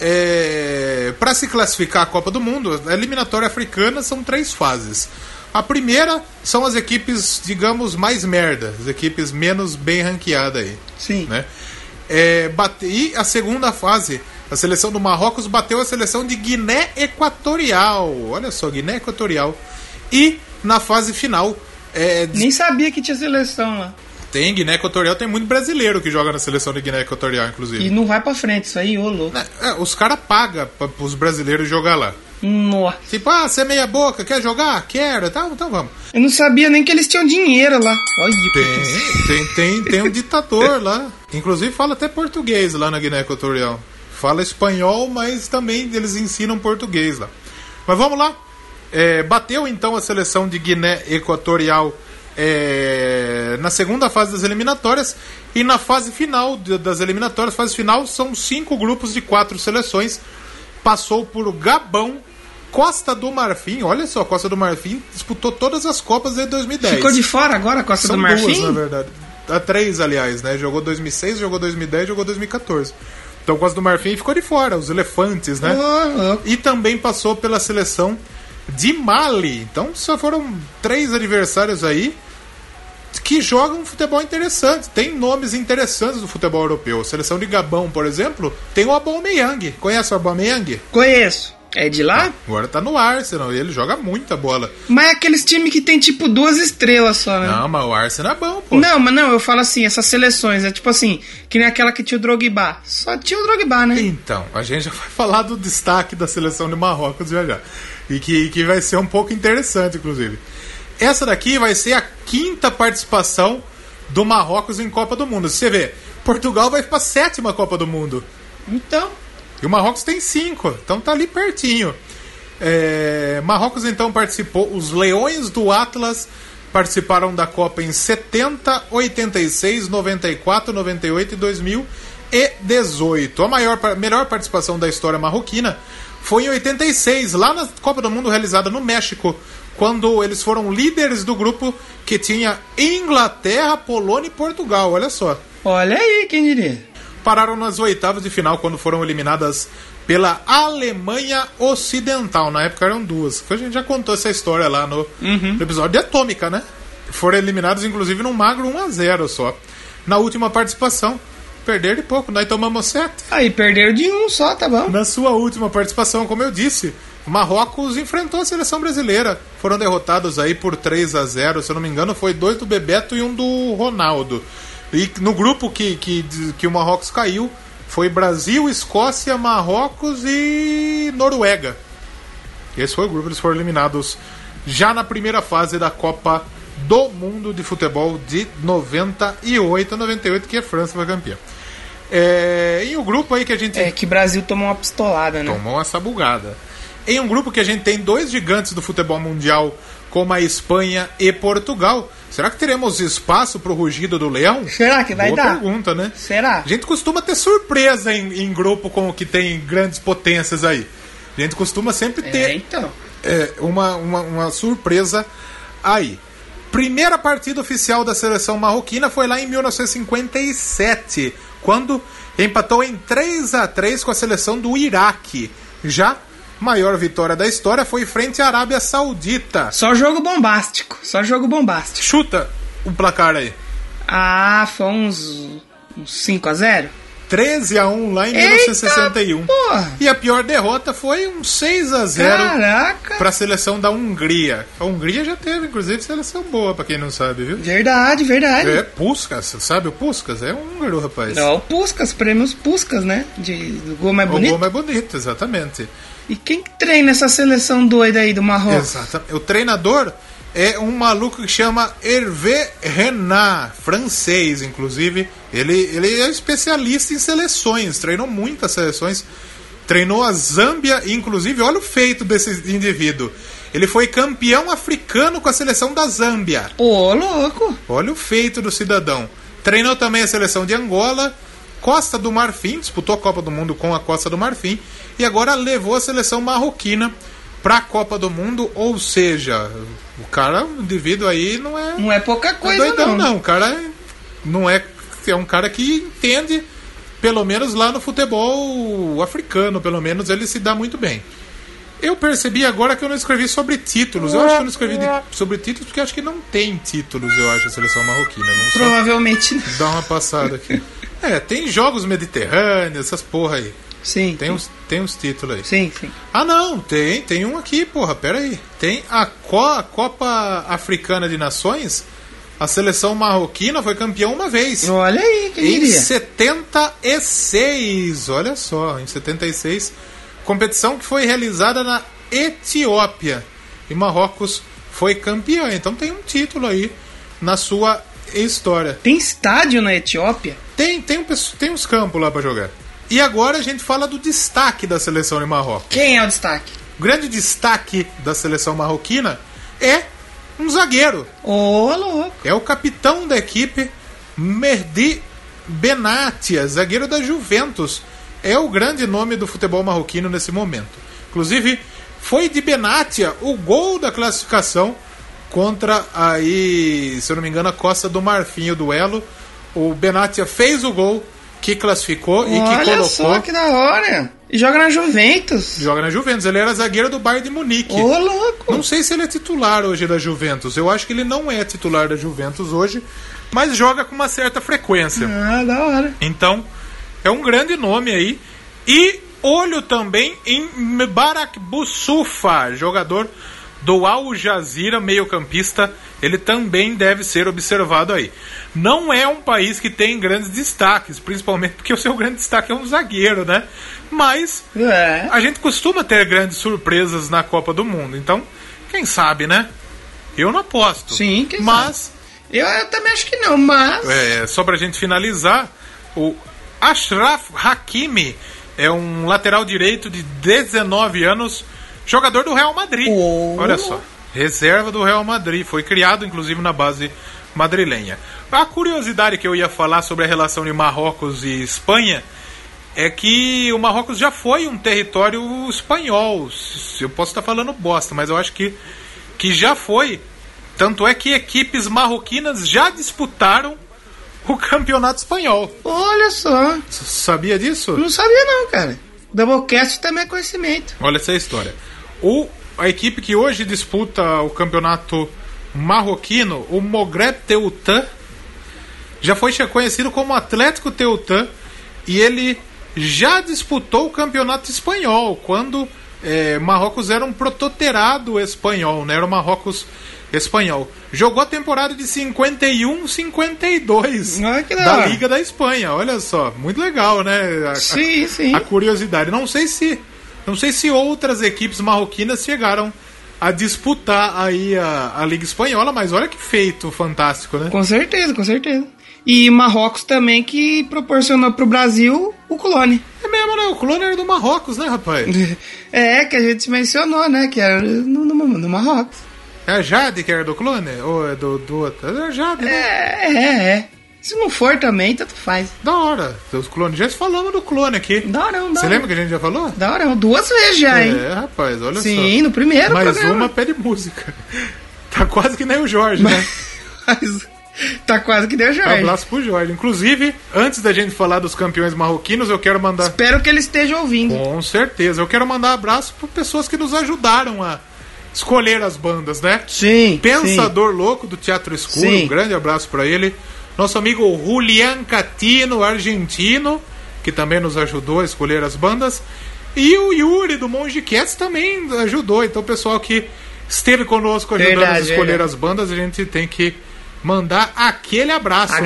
é, para se classificar à Copa do Mundo. A eliminatória africana são três fases. A primeira são as equipes, digamos, mais merda, as equipes menos bem ranqueadas aí. Sim. Né? É, bate, e a segunda fase a seleção do Marrocos bateu a seleção de Guiné Equatorial. Olha só, Guiné Equatorial. E na fase final. É... Nem sabia que tinha seleção lá. Tem, Guiné Equatorial tem muito brasileiro que joga na seleção de Guiné Equatorial, inclusive. E não vai pra frente, isso aí, ô louco. É, os caras pagam os brasileiros jogar lá. Nossa. Tipo, ah, você é meia boca, quer jogar? Quero, então, então vamos. Eu não sabia nem que eles tinham dinheiro lá. Olha, tem, tem, tem, tem um ditador lá. Inclusive fala até português lá na Guiné Equatorial fala espanhol, mas também eles ensinam português lá. Mas vamos lá. É, bateu então a seleção de Guiné Equatorial é, na segunda fase das eliminatórias e na fase final das eliminatórias, fase final são cinco grupos de quatro seleções. Passou por Gabão, Costa do Marfim, olha só, Costa do Marfim disputou todas as Copas de 2010. Ficou de fora agora a Costa São do Marfim? Duas, na verdade. A três, aliás, né? Jogou 2006, jogou 2010, jogou 2014. Então, Costa do Marfim ficou de fora, os elefantes, né? Ah, E também passou pela seleção de Mali. Então, só foram três adversários aí que jogam futebol interessante. Tem nomes interessantes do futebol europeu. A seleção de Gabão, por exemplo, tem o Aubameyang. Conhece o Aubameyang? Conheço. É de lá? Agora tá no Arsenal e ele joga muita bola. Mas é aqueles times que tem tipo duas estrelas só, né? Não, mas o Arsenal é bom, pô. Não, mas não, eu falo assim, essas seleções, é tipo assim, que nem aquela que tinha o Drogba. Só tinha o Drogba, né? Então, a gente já vai [LAUGHS] falar do destaque da seleção de Marrocos já já. E que, que vai ser um pouco interessante, inclusive. Essa daqui vai ser a quinta participação do Marrocos em Copa do Mundo. Você vê, Portugal vai pra sétima Copa do Mundo. Então, E o Marrocos tem cinco, então tá ali pertinho. É, Marrocos então participou, os Leões do Atlas participaram da Copa em 70, 86, 94, 98 e 2018. A maior, melhor participação da história marroquina foi em 86, lá na Copa do Mundo realizada no México, quando eles foram líderes do grupo que tinha Inglaterra, Polônia e Portugal. Olha só olha aí, quem diria? Pararam nas oitavas de final quando foram eliminadas pela Alemanha Ocidental. Na época eram duas. A gente já contou essa história lá no, no episódio de Atômica, né? Foram eliminados, inclusive, num magro 1x0 só. Na última participação, perderam de pouco, nós tomamos sete. Aí, perderam de um só, tá bom? Na sua última participação, como eu disse, o Marrocos enfrentou a seleção brasileira. Foram derrotados aí por 3 a 0 se eu não me engano, foi dois do Bebeto e um do Ronaldo. E no grupo que, que, que o Marrocos caiu, foi Brasil, Escócia, Marrocos e Noruega. Esse foi o grupo, eles foram eliminados já na primeira fase da Copa do Mundo de Futebol de 98 a 98, que a França foi campeã. É, e o grupo aí que a gente É que Brasil tomou uma pistolada, né? tomou essa bugada. Em um grupo que a gente tem dois gigantes do futebol mundial, como a Espanha e Portugal, será que teremos espaço pro rugido do leão? Será que vai Boa dar? pergunta, né? Será? A gente costuma ter surpresa em, em grupo com o que tem grandes potências aí. A gente costuma sempre É, ter então. é, uma, uma, uma surpresa aí. Primeira partida oficial da seleção marroquina foi lá em 1957, quando empatou em 3 a 3 com a seleção do Iraque. Já maior vitória da história foi frente à Arábia Saudita. Só jogo bombástico. Só jogo bombástico. Chuta o placar aí. Ah, foi uns, uns 5 a 0 13 a 1 lá em Eita, 1961. porra! E a pior derrota foi um 6 a 0 Caraca! para a seleção da Hungria. A Hungria já teve, inclusive, seleção boa, para quem não sabe, viu? Verdade, verdade. É Puskas, sabe o Puskas? É um húngaro, rapaz. É o Puskas, prêmios Puskas, né? De, do gol mais o bonito. gol mais bonito, exatamente. E quem que treina essa seleção doida aí do Marrocos? Exatamente. O treinador é um maluco que chama Hervé Renard, francês, inclusive. Ele, ele é especialista em seleções, treinou muitas seleções. Treinou a Zâmbia, inclusive, olha o feito desse indivíduo. Ele foi campeão africano com a seleção da Zâmbia. Ô, louco! Olha o feito do cidadão. Treinou também a seleção de Angola, Costa do Marfim, disputou a Copa do Mundo com a Costa do Marfim e agora levou a seleção marroquina para a Copa do Mundo, ou seja, o cara, o indivíduo aí não é, Não é pouca não é coisa, doidão, não. não. O cara é- não é é um cara que entende pelo menos lá no futebol africano, pelo menos ele se dá muito bem. Eu percebi agora que eu não escrevi sobre títulos. Eu acho que eu não escrevi de- sobre títulos porque acho que não tem títulos, eu acho, a seleção marroquina. Não só Provavelmente não. Dá uma passada aqui. [LAUGHS] É, tem jogos mediterrâneos, essas porra aí. Sim. Tem uns, tem uns títulos aí. Sim, sim. Ah, não, tem, tem um aqui, porra, pera aí. Tem a, Co a Copa Africana de Nações. A seleção marroquina foi campeã uma vez. Olha aí, quem Em diria? 76, olha só, em 76, competição que foi realizada na Etiópia. E Marrocos foi campeã, então tem um título aí na sua história. Tem estádio na Etiópia? Tem, tem, um, tem uns campos lá pra jogar. E agora a gente fala do destaque da seleção de Marrocos. Quem é o destaque? O grande destaque da seleção marroquina é um zagueiro. Ô, louco. É o capitão da equipe, Merdi Benatia, zagueiro da Juventus. É o grande nome do futebol marroquino nesse momento. Inclusive, foi de Benatia o gol da classificação contra aí, se eu não me engano, a Costa do Marfim, o duelo. O Benatia fez o gol que classificou e que Olha colocou. só que da hora. E joga na Juventus. Joga na Juventus. Ele era zagueiro do Bayern de Munique. Ô, louco. Não sei se ele é titular hoje da Juventus. Eu acho que ele não é titular da Juventus hoje, mas joga com uma certa frequência. Ah, da hora. Então, é um grande nome aí. E olho também em Mbarak Bousoufa, jogador do Al Jazeera, meio-campista, ele também deve ser observado aí. Não é um país que tem grandes destaques, principalmente porque o seu grande destaque é um zagueiro, né? Mas É. a gente costuma ter grandes surpresas na Copa do Mundo, então, quem sabe, né? Eu não aposto. Sim, quem Mas, Eu, eu também acho que não, mas. é, só pra gente finalizar, o Ashraf Hakimi é um lateral direito de 19 anos, jogador do Real Madrid. Oh. Olha só, reserva do Real Madrid, foi criado inclusive na base madrilenha. A curiosidade que eu ia falar sobre a relação de Marrocos e Espanha é que o Marrocos já foi um território espanhol. Eu posso estar falando bosta, mas eu acho que, que já foi. Tanto é que equipes marroquinas já disputaram o campeonato espanhol. Olha só. S- Sabia disso? Não sabia, não, cara. Doublecast também é conhecimento. Olha essa história. O, a equipe que hoje disputa o campeonato marroquino, o Mogreb Teutan, já foi conhecido como Atlético Teutan e ele já disputou o campeonato espanhol quando eh, Marrocos era um prototerado espanhol, né? Era o Marrocos espanhol. Jogou a temporada de 51-52 Olha que da. Liga da Espanha. Olha só, muito legal, né? A- a- Sim, sim. a curiosidade. Não sei se não sei se outras equipes marroquinas chegaram a disputar aí a, a Liga Espanhola, mas olha que feito fantástico, né? Com certeza, com certeza. E Marrocos também que proporcionou pro Brasil o clone. É mesmo, né? O clone era do Marrocos, né, rapaz? [LAUGHS] É, que a gente mencionou, né? Que era no, no, no Marrocos. É a Jade que era do clone? Ou é do, do outro? É a Jade, né? É, é, é. Se não for também, tanto faz. Da hora. Os clones. Já falamos do clone aqui. Da hora, da Você lembra que a gente já falou? Da hora, duas vezes já, hein? É, rapaz, olha Sim, só. no primeiro Mais programa. uma pede música. [LAUGHS] Tá quase que nem o Jorge, né? Mas tá quase que deu Um Jorge. abraço pro Jorge. Inclusive, antes da gente falar dos campeões marroquinos, eu quero mandar. Espero que ele esteja ouvindo. Com certeza. Eu quero mandar um abraço para pessoas que nos ajudaram a escolher as bandas, né? Sim. Pensador Louco do Teatro Escuro, Sim. um grande abraço para ele. Nosso amigo Julian Catino, argentino, que também nos ajudou a escolher as bandas. E o Yuri do Monge Cats também ajudou. Então, o pessoal que esteve conosco ajudando Verdade, a escolher verdade. as bandas, a gente tem que mandar aquele abraço, né?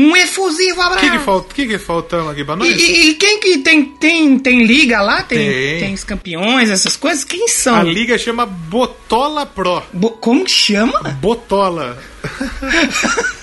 Um efusivo O abraço. que, que, falta, que, que faltamos aqui pra nós? E, e- quem que tem, tem, tem liga lá? Tem, Tem. tem. os campeões, essas coisas? Quem são? A liga chama Botola Pro. Bo- como que chama? Botola. [LAUGHS]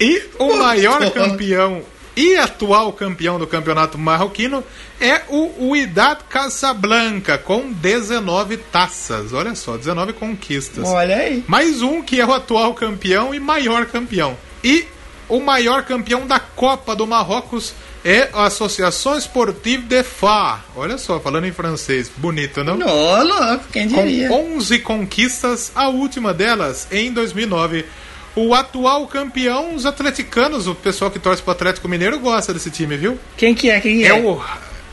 e o maior Botola. campeão e atual campeão do campeonato marroquino é o Uidad Casablanca, com 19 taças. Olha só, 19 conquistas. Olha aí. Mais um que é o atual campeão e maior campeão. E o maior campeão da Copa do Marrocos é a Associação Sportive de Fa. Olha só, falando em francês. Bonito, não? Louco, quem Com diria? 11 conquistas, a última delas em 2009. O atual campeão, os atleticanos, o pessoal que torce pro Atlético Mineiro gosta desse time, viu? Quem que é? Quem que é? É o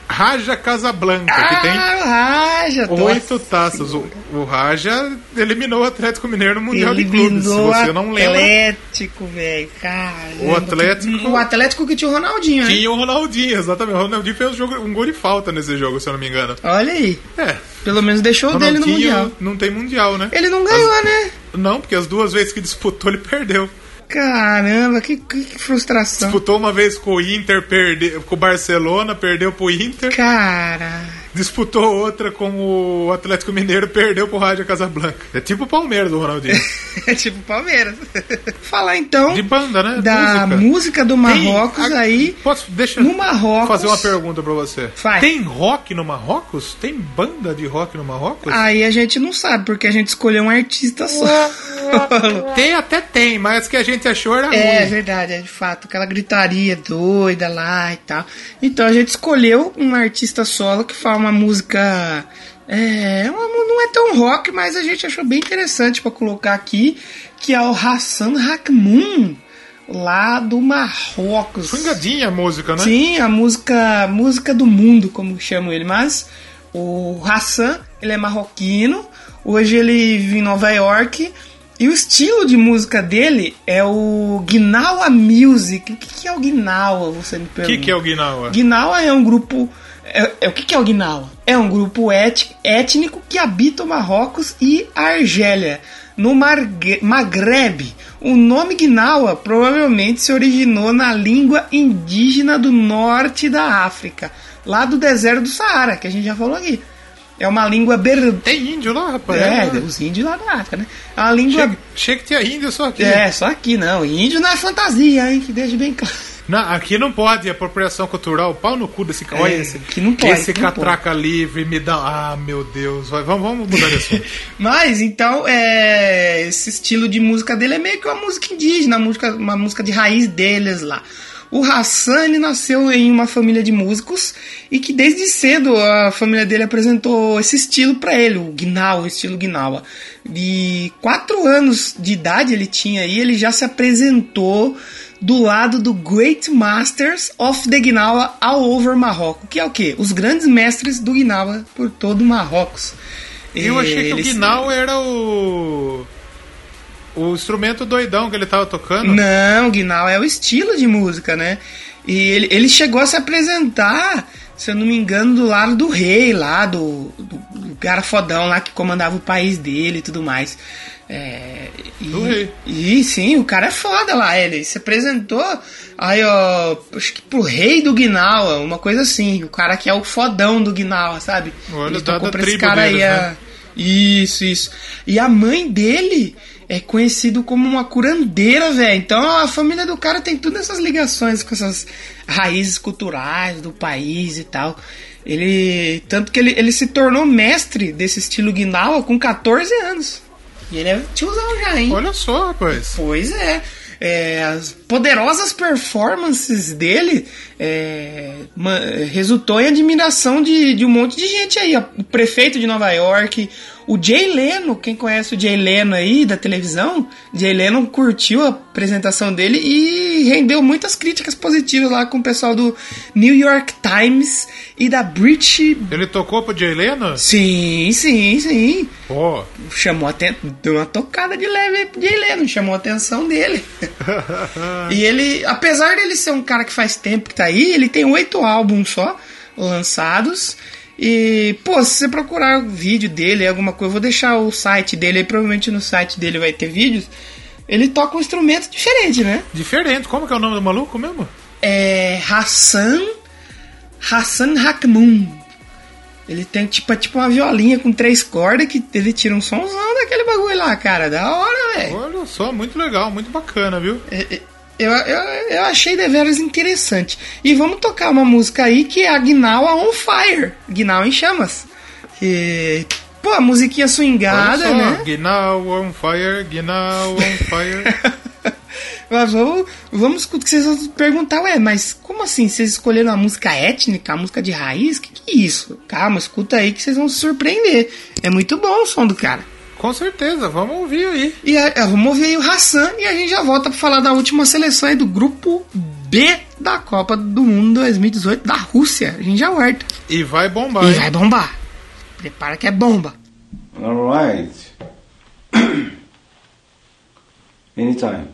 Raja Casablanca, que tem Ah, o Raja. oito taças. O, o Raja eliminou o Atlético Mineiro no Mundial de Eliminou Clubes. Se você não o lembra, Atlético, velho. Caramba. O Atlético- O Atlético que tinha o Ronaldinho, né? tinha o Ronaldinho, exatamente. O Ronaldinho fez um, jogo- um gol de falta nesse jogo, se eu não me engano. Olha aí. É, Pelo menos deixou o dele no Mundial. não tem Mundial, né? Ele não ganhou, né? Não, porque as duas vezes que disputou, ele perdeu. Caramba, que, que, que frustração. Disputou uma vez com o Inter, perde... com o Barcelona, perdeu pro Inter. Cara. Disputou outra com o Atlético Mineiro, perdeu pro Rádio Casablanca. É tipo o Palmeiras do Ronaldinho. [LAUGHS] É tipo Palmeiras. Falar então De banda, né? da música, Música. do Marrocos Tem- aí. Posso, deixa No Marrocos- fazer uma pergunta pra você. Faz. Tem rock no Marrocos? Tem banda de rock no Marrocos? Aí a gente não sabe, porque a gente escolheu um artista só. Tem, até tem, mas que a gente achou era É ruim. verdade, é de fato, aquela gritaria doida lá e tal. Então a gente escolheu um artista solo que fala uma música. É, uma mu- não é tão rock, mas a gente achou bem interessante pra colocar aqui, que é o Hassan Hakmoun, lá do Marrocos. Fungadinha a música, né? Sim, a música, música do mundo, como chamam ele. Mas o Hassan, ele é marroquino. Hoje ele vive em Nova York E o estilo de música dele é o Gnawa Music. O que, que é o Gnawa, você me O pergunta? que, que é o Gnawa? Gnawa é um grupo... É, é- o que, que é o Gnawa? É um grupo étnico que habita o Marrocos e a Argélia, no Margue- Maghreb. O nome Gnawa provavelmente se originou na língua indígena do norte da África, lá do deserto do Saara, que a gente já falou aqui. É uma língua ber... Tem índio lá, rapaz? É, É, os índios lá da África, né? É uma língua... Achei, achei que tinha índio só aqui. É, só aqui não. Índio não é fantasia, hein? Que deixa bem claro. Não, aqui não pode, apropriação cultural, pau no cu desse cara. Olha É, esse, que não pode, esse catraca livre me dá. Ah, meu Deus. Vai, vamos, vamos mudar de [LAUGHS] assunto. Mas, então, é, esse estilo de música dele é meio que uma música indígena, uma música, uma música de raiz deles lá. O Hassan nasceu em uma família de músicos e que desde cedo a família dele apresentou esse estilo para ele, o Gnawa, o estilo Gnawa. De quatro anos de idade ele tinha aí, ele já se apresentou do lado do Great Masters of the Gnawa all over Marrocos, que é o quê? Os grandes mestres do Gnawa por todo o Marrocos. Eu achei que o Guinal era o. O instrumento doidão que ele tava tocando. Não, Guinal é o estilo de música, né? E ele, ele chegou a se apresentar, se eu não me engano, do lado do rei lá, do, do, do cara fodão lá que comandava o país dele e tudo mais. É, e. E sim, o cara é foda lá. Ele se apresentou aí, ó, acho que pro rei do Guinal, uma coisa assim. O cara que é o fodão do Guinal, sabe? Olha, ele tocou pra esse cara aí. deles, a- né? Isso, isso. E a mãe dele é conhecido como uma curandeira, velho. Então a família do cara tem todas essas ligações com essas raízes culturais do país e tal. Ele. Tanto que ele, ele se tornou mestre desse estilo guinawa com 14 anos. E ele é tiozão já, hein? Olha só, rapaz. Pois é. É, as poderosas performances dele é, resultou em admiração de, de um monte de gente aí. O prefeito de Nova York, o Jay Leno, quem conhece o Jay Leno aí da televisão, Jay Leno curtiu a apresentação dele e rendeu muitas críticas positivas lá com o pessoal do New York Times e da British. Ele tocou pro Jay Leno? Sim, sim, sim Pô. chamou aten- deu uma tocada de leve pro Jay Leno, chamou a atenção dele. [LAUGHS] e ele, apesar dele ser um cara que faz tempo que tá aí, ele tem oito álbuns só lançados. E, pô, se você procurar o vídeo dele, alguma coisa, eu vou deixar o site dele aí, provavelmente no site dele vai ter vídeos. Ele toca um instrumento diferente, né? Diferente. Como que é o nome do maluco mesmo? É Hassan Hassan Hakmoun. Ele tem tipo, é tipo uma violinha com três cordas que ele tira um somzão daquele bagulho lá, cara. Da hora, velho. Olha só, muito legal, muito bacana, viu? É, é, Eu, eu, eu achei deveras interessante. E vamos tocar uma música aí que é a Gnawa on Fire. Gnawa em chamas. E, pô, a musiquinha swingada, só, né? Ginau on fire, Ginau on fire. [LAUGHS] Mas vamos, vamos que vocês vão perguntar, ué, mas como assim? Vocês escolheram a música étnica, a música de raiz? Que que é isso? Calma, escuta aí que vocês vão se surpreender. É muito bom o som do cara. Com certeza, vamos ouvir aí. E a- vamos ouvir aí o Hassan e a gente já volta pra falar da última seleção aí do grupo B da Copa do Mundo 2018 da Rússia. A gente já volta. E vai bombar, E hein? vai bombar. Prepara que é bomba. All right. [CLEARS THROAT] Anytime.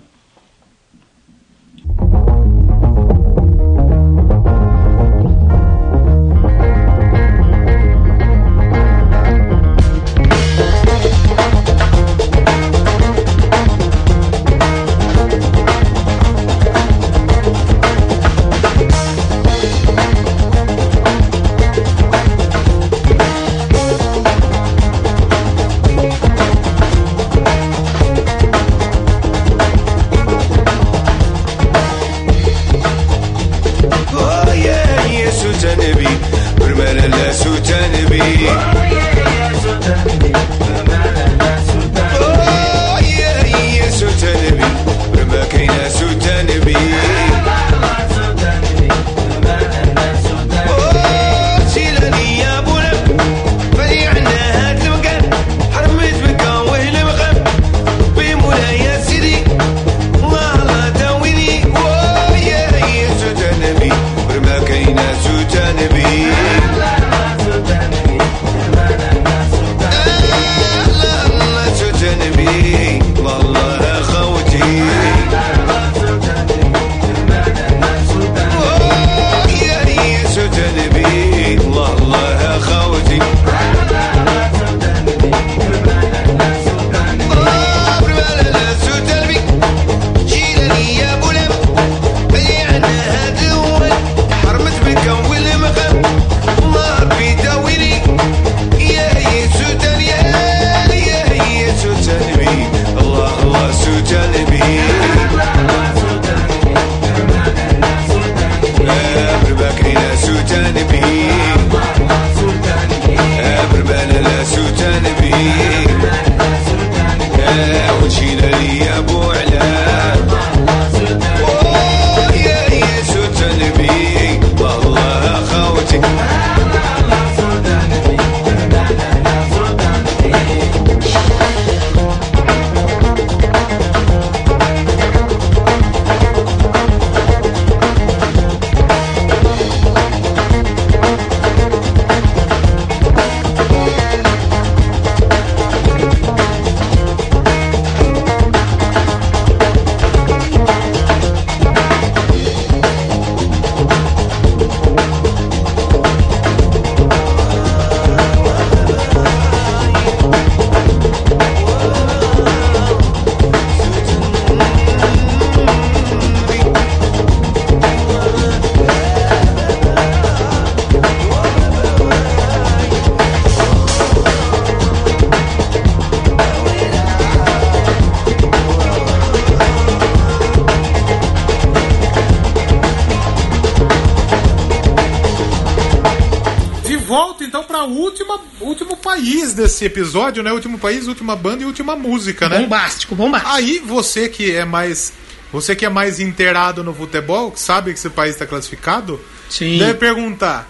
Desse episódio, né? Último país, última banda e última música, né? Bombástico, bombástico. Aí você que é mais você que é mais inteirado no futebol, que sabe que esse país está classificado, Sim. deve perguntar: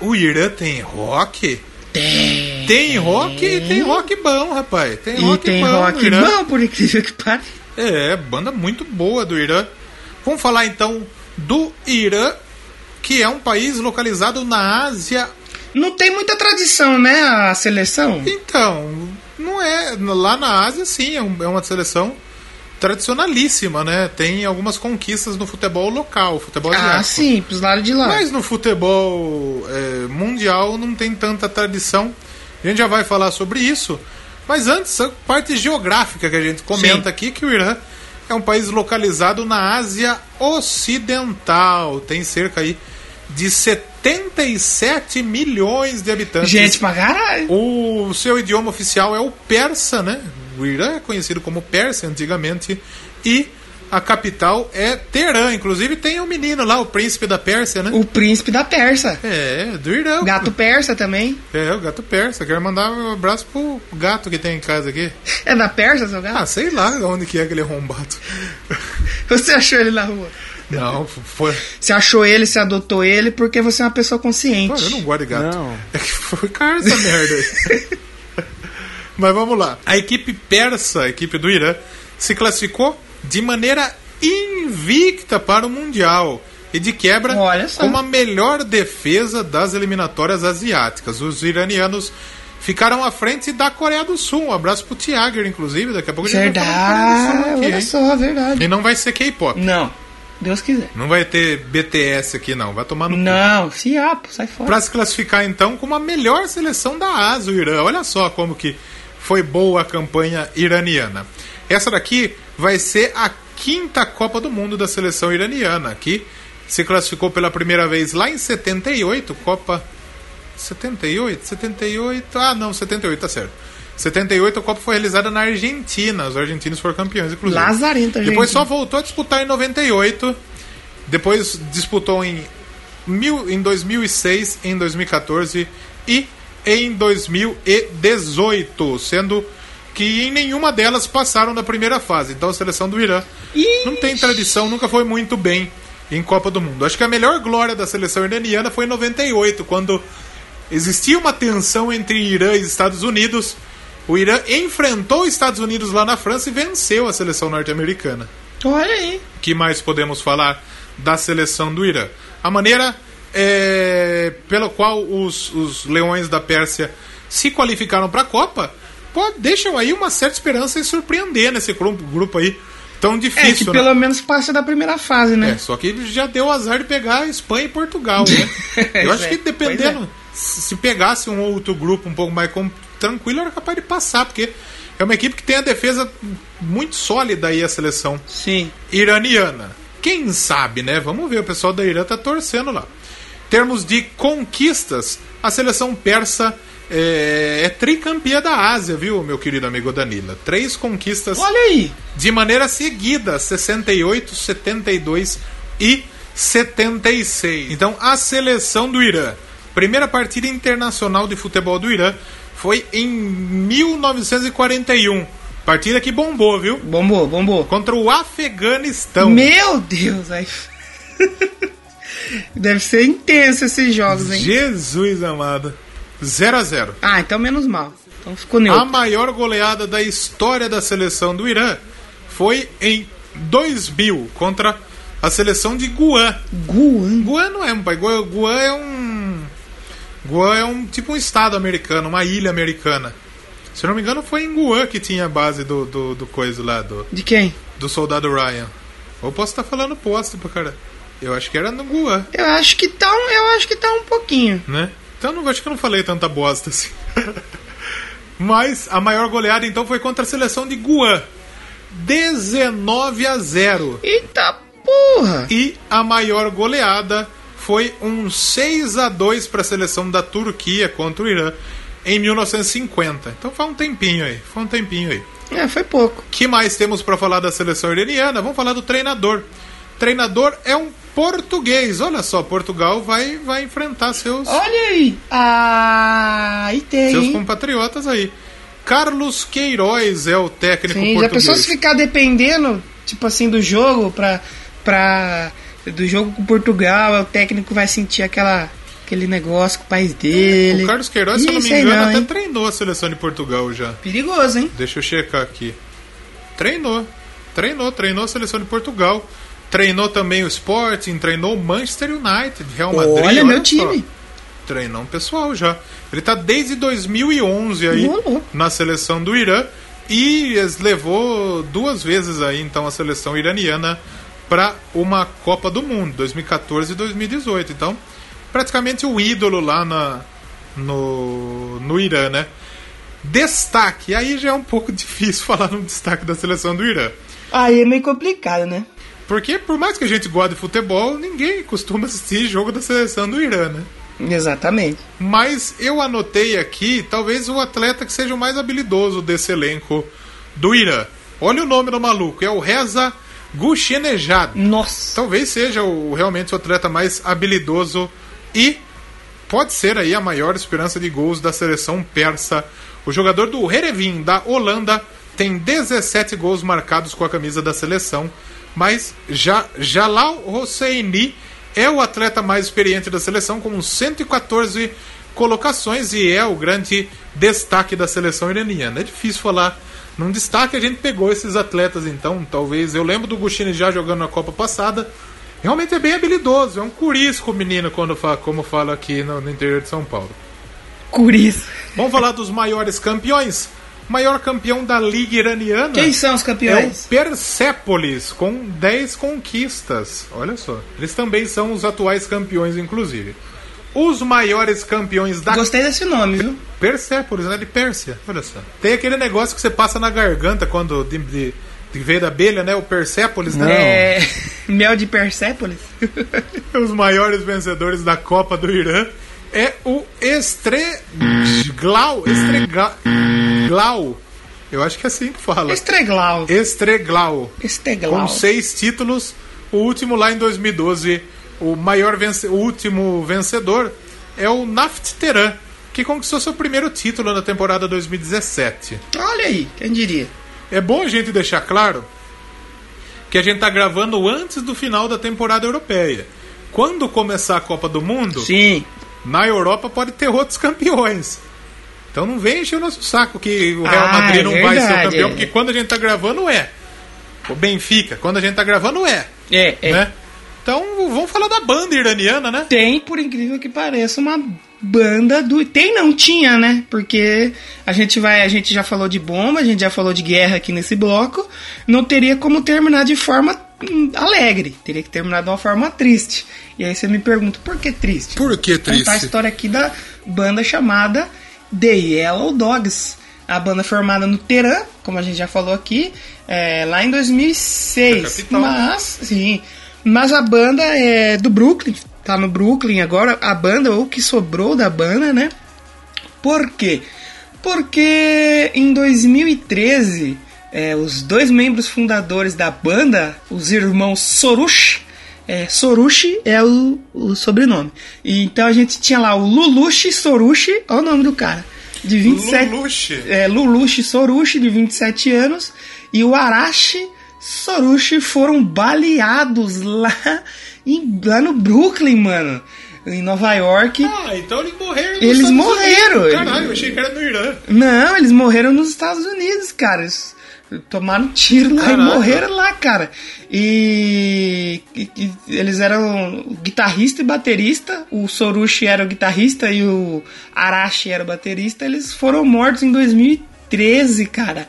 o Irã tem rock? Tem. Tem rock, tem rock bom, rapaz. Tem E rock tem bom rock Irã. bom, por incrível que pareça. É, banda muito boa do Irã. Vamos falar então do Irã, que é um país localizado na Ásia. Não tem muita tradição, né, a seleção? Então, não é. Lá na Ásia, sim, é, é uma seleção tradicionalíssima, né? Tem algumas conquistas no futebol local, futebol Ah, asiático. sim, pros lados de lá. Mas no futebol é, mundial não tem tanta tradição. A gente já vai falar sobre isso. Mas antes, a parte geográfica que a gente comenta Sim. aqui, que o Irã é um país localizado na Ásia Ocidental. Tem cerca aí de 77 milhões de habitantes. Gente pra caralho. O seu idioma oficial é o persa, né? O Irã é conhecido como persa antigamente. E a capital é Teherã. Inclusive tem um menino lá, o príncipe da Pérsia, né? O príncipe da Persa. É, do Irã. Gato persa também. É, o gato persa. Quero mandar um abraço pro gato que tem em casa aqui. É da Persa, seu gato? Ah, sei lá onde que é aquele arrombado. [LAUGHS] Você achou ele na rua? Não, foi. Você achou ele, você adotou ele porque você é uma pessoa consciente. Pô, eu não gosto de gato. Não. É que foi cara essa merda aí. [LAUGHS] Mas vamos lá. A equipe persa, a equipe do Irã, se classificou de maneira invicta para o Mundial. E de quebra, Olha só. com uma melhor defesa das eliminatórias asiáticas. Os iranianos ficaram à frente da Coreia do Sul. Um abraço pro Tiager, inclusive. Daqui a pouco a gente vai falar Verdade, aqui, olha só, verdade. E não vai ser K-pop. Não, Deus quiser. Não vai ter BTS aqui, não. Vai tomar no cu. Não, fiapo, sai fora. Para se classificar então como a melhor seleção da Ásia, o Irã. Olha só como que foi boa a campanha iraniana. Essa daqui vai ser a quinta Copa do Mundo da seleção iraniana, que se classificou pela primeira vez lá em 78, Copa 78, 78, ah não, 78, tá certo. 78 a Copa foi realizada na Argentina, os argentinos foram campeões, inclusive. Lazarento, Argentina. Depois só voltou a disputar em 98, depois disputou em, mil, em 2006, em 2014 e em 2018, sendo que em nenhuma delas passaram da primeira fase. Então a seleção do Irã Ih. não tem tradição, nunca foi muito bem em Copa do Mundo. Acho que a melhor glória da seleção iraniana foi em 98, quando existia uma tensão entre Irã e Estados Unidos. O Irã enfrentou os Estados Unidos lá na França e venceu a seleção norte-americana. Olha aí. que mais podemos falar da seleção do Irã? A maneira é, pela qual os, os Leões da Pérsia se qualificaram para a Copa pô, deixam aí uma certa esperança em surpreender nesse grupo, grupo aí tão É que difícil. né? pelo menos passa da primeira fase, né? É, só que ele já deu azar de pegar Espanha e Portugal, né? [LAUGHS] Eu acho É, que pois dependendo, se se pegasse um outro grupo um pouco mais tranquilo, era capaz de passar, porque é uma equipe que tem a defesa muito sólida aí, a seleção Sim. iraniana. Quem sabe, né? Vamos ver, o pessoal da Irã tá torcendo lá. Em termos de conquistas, a seleção persa é, é tricampeã da Ásia, viu, meu querido amigo Danila? Três conquistas Olha aí. de maneira seguida, 68, 72 e 76. Então, a seleção do Irã, primeira partida internacional de futebol do Irã, foi em 1941. Partida que bombou, viu? Bombou, bombou. Contra o Afeganistão. Meu Deus, aí. [LAUGHS] Deve ser intenso esses jogos, hein? Jesus amado. 0 a 0 Ah, então menos mal. Então ficou A neutro. maior goleada da história da seleção do Irã foi em 2000 contra a seleção de Guam. Guan. Guam não é um pai. Guam é um. Guam é um tipo um estado americano, uma ilha americana. Se eu não me engano, foi em Guam que tinha a base do, do, do coisa lá, do, De quem? do soldado Ryan. Ou posso estar falando posto pra cara. Eu acho que era no Guam, Eu acho que tá um, eu acho que tá um pouquinho. né? Então não acho que eu não falei tanta bosta assim. [LAUGHS] Mas a maior goleada então foi contra a seleção de Guam. 19 a 0. Eita porra! E a maior goleada foi um 6 a 2 para a seleção da Turquia contra o Irã em 1950. Então foi um tempinho aí, foi um tempinho aí. É, foi pouco. que mais temos para falar da seleção iraniana? Vamos falar do treinador. Treinador é um português. Olha só, Portugal vai, vai enfrentar seus, Olha aí. Ah, e tem. seus compatriotas aí. Carlos Queiroz é o técnico Sim, já português. pensou se ficar dependendo, tipo assim, do jogo pra. pra do jogo com Portugal, o técnico vai sentir aquela, aquele negócio com o país dele. O Carlos Queiroz, se eu não me engano, até hein? treinou a seleção de Portugal já. Perigoso, hein? Deixa eu checar aqui. Treinou. Treinou, treinou a seleção de Portugal. Treinou também o Sporting, treinou o Manchester United, Real Madrid. Olha, meu só. time. Treinou um pessoal já. Ele tá desde 2011 aí na seleção do Irã e levou duas vezes aí então a seleção iraniana para uma Copa do Mundo, 2014 e 2018. Então, praticamente o ídolo lá na, no, no Irã, né? Destaque, aí já é um pouco [LAUGHS] difícil falar no destaque da seleção do Irã. Aí é meio complicado, né? Porque por mais que a gente goste de futebol, ninguém costuma assistir jogo da seleção do Irã, né? Exatamente. Mas eu anotei aqui, talvez o atleta que seja o mais habilidoso desse elenco do Irã. Olha o nome do maluco, é o Reza Gushenejad. Nossa. Talvez seja o, realmente o atleta mais habilidoso e pode ser aí a maior esperança de gols da seleção persa. O jogador do Herevin da Holanda tem 17 gols marcados com a camisa da seleção, mas já Jalal Hosseini é o atleta mais experiente da seleção com 114 colocações e é o grande destaque da seleção iraniana. É difícil falar num destaque, a gente pegou esses atletas então, talvez. Eu lembro do Gushini já jogando na Copa passada. Realmente é bem habilidoso, é um curisco o menino quando fala, como fala aqui no, no interior de São Paulo. Curiz. Vamos falar dos maiores campeões? Maior campeão da Liga Iraniana Quem são os é o campeões? Persépolis, com 10 conquistas. Olha só. Eles também são os atuais campeões, inclusive. Os maiores campeões da Gostei desse nome, viu? Persépolis, né? De Pérsia. Olha só. Tem aquele negócio que você passa na garganta quando de, de, de veio da abelha, né? O Persépolis, né? É. [LAUGHS] Mel de Persépolis. [LAUGHS] Os maiores vencedores da Copa do Irã é o Estreglau. Estreglau. Eu acho que é assim que fala. Estreglau. Estreglau. Esteglau. Com seis títulos. O último lá em 2012. O maior vence... o último vencedor é o Naft Teran, que conquistou seu primeiro título na temporada 2017. Olha aí, quem diria? É bom a gente deixar claro que a gente está gravando antes do final da temporada europeia. Quando começar a Copa do Mundo, Sim. na Europa pode ter outros campeões. Então não vem encher o nosso saco que o Real Ah, Madrid é não vai ser o campeão, é. porque quando a gente tá gravando é. O Benfica, quando a gente tá gravando é. É, é. Né? Então vamos falar da banda iraniana, né? Tem, por incrível que pareça, uma banda do. Tem não tinha, né? Porque a gente vai. A gente já falou de bomba, a gente já falou de guerra aqui nesse bloco. Não teria como terminar de forma hum, alegre. Teria que terminar de uma forma triste. E aí você me pergunta, por que triste? Por que Vou contar a história aqui da banda chamada The Yellow Dogs. A banda formada no Teherã, como a gente já falou aqui, é, lá em 2006. Da capital. Mas, sim, mas a banda é do Brooklyn, tá no Brooklyn agora. A banda, ou o que sobrou da banda, né? Por quê? Porque em 2013, é, os dois membros fundadores da banda, os irmãos Sorush, é, Sorushi é o, o sobrenome. E, então a gente tinha lá o Lulushi Sorushi, olha o nome do cara, de 27 Lulushi. é, Lulushi Sorushi, de 27 anos, e o Arashi Sorushi foram baleados lá, em, lá no Brooklyn, mano. Em Nova York. Ah, então eles morreram nos Eles Estados morreram. Unidos. Caralho, eu achei que era no Irã. Não, eles morreram nos Estados Unidos, cara. Eles tomaram tiro lá Caraca. e morreram lá, cara. E, e- e eles eram guitarrista e baterista. O Sorushi era o guitarrista e o Arashi era o baterista. Eles foram mortos em 2013, cara.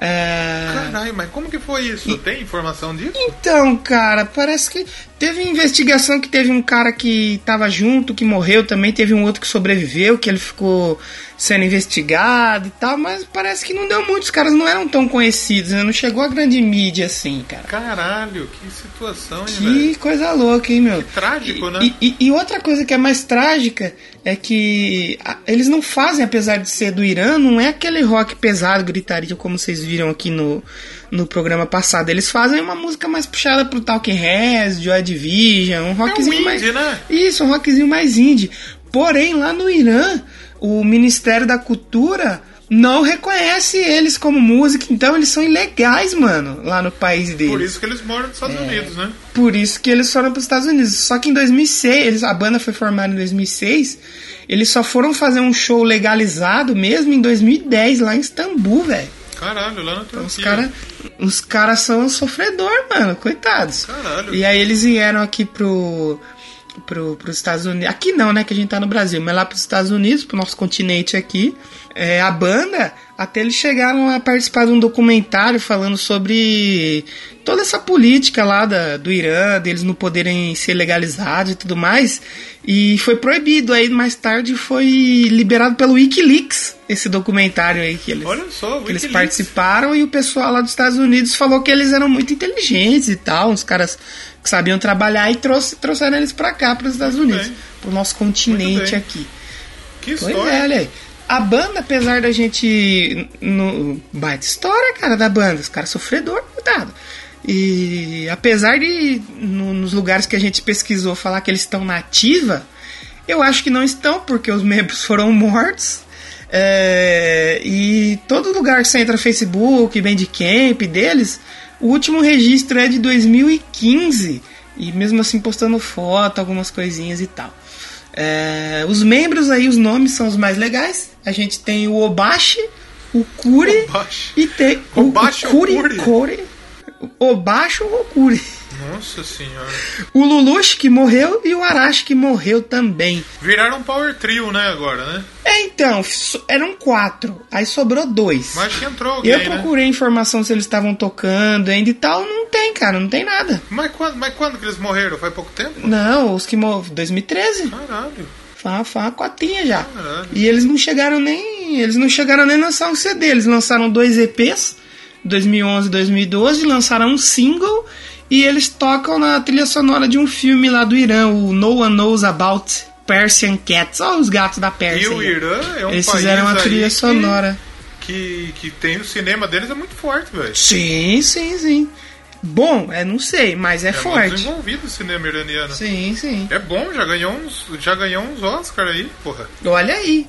É... Caralho, mas como que foi isso? Tem informação disso? Então, cara, parece que teve investigação que teve um cara que tava junto, que morreu também, teve um outro que sobreviveu, que ele ficou sendo investigado e tal, mas parece que não deu muito, os caras não eram tão conhecidos, né? não chegou a grande mídia assim, cara. Caralho, que situação, hein, velho? Que coisa louca, hein, meu? Trágico, E- né? E, e- outra coisa que é mais trágica é que eles não fazem, apesar de ser do Irã, não é aquele rock pesado, gritaria, como vocês viram aqui no, no programa passado. Eles fazem uma música mais puxada pro Talking Heads, Joy Division, um rockzinho indie, mais. né? Isso, um rockzinho mais indie. Porém, lá no Irã, o Ministério da Cultura não reconhece eles como música, então eles são ilegais, mano, lá no país deles. Por isso que eles moram nos Estados É. Unidos, né? Por isso que eles foram para os Estados Unidos. Só que em 2006, eles, a banda foi formada em 2006, eles só foram fazer um show legalizado mesmo em 2010, lá em Istambul, velho. Caralho, lá na Turquia. Os caras os cara são um sofredor, mano, coitados. Caralho. E aí eles vieram aqui pro, pro, pros Estados Unidos. Aqui não, né? Que a gente tá no Brasil, mas lá pros Estados Unidos, pro nosso continente aqui. É, a banda, até eles chegaram a participar de um documentário falando sobre toda essa política lá da, do Irã, deles não poderem ser legalizados e tudo mais. E foi proibido. Aí mais tarde foi liberado pelo Wikileaks esse documentário aí que eles, Olha só, que eles participaram e o pessoal lá dos Estados Unidos falou que eles eram muito inteligentes e tal, uns caras que sabiam trabalhar e trouxe, trouxeram eles pra cá, pros Estados Muito Unidos, bem. pro nosso continente aqui. Que Pois história. é, olha aí. A banda, apesar da gente. No, baita história, cara, da banda. Os caras sofredor, cuidado. E apesar de, no- nos lugares que a gente pesquisou, falar que eles estão na ativa, eu acho que não estão, porque os membros [LAUGHS] foram mortos. É, e todo lugar que você entra Facebook, Bandcamp deles, o último registro é de 2015. E mesmo assim postando foto, algumas coisinhas e tal. É, os membros aí, os nomes são os mais legais. A gente tem o Obashi, o Kuri Obashi. e tem Obashi o, o Kuri, Kuri? Kuri. Obashi ou Kuri. Nossa senhora. O Lulush que morreu e o Arashi que morreu também. Viraram um power trio, né, agora, né? É, então, eram quatro. Aí sobrou dois. Mas que entrou alguém, Eu né? procurei informação se eles estavam tocando ainda e tal. Não tem, cara, não tem nada. Mas quando, mas quando que eles morreram? Faz pouco tempo? Não, os que morreram. 2013. Caralho. Foi uma, foi uma cotinha já. Caralho. E eles não chegaram nem. Eles não chegaram nem a lançar um CD. Eles lançaram dois EPs, 2011 e 2012, lançaram um single e eles tocam na trilha sonora de um filme lá do Irã, o No One Knows About Persian Cats. Olha os gatos da Pérsia. E o. Irã é um Eles país fizeram uma trilha que- sonora. Que, que tem o cinema deles é muito forte, velho. Sim, sim, sim. Bom, é, não sei, mas é, É forte. desenvolvido o cinema iraniano. Sim, sim. É bom, já ganhou uns, já ganhou uns Oscar aí, porra. Olha aí.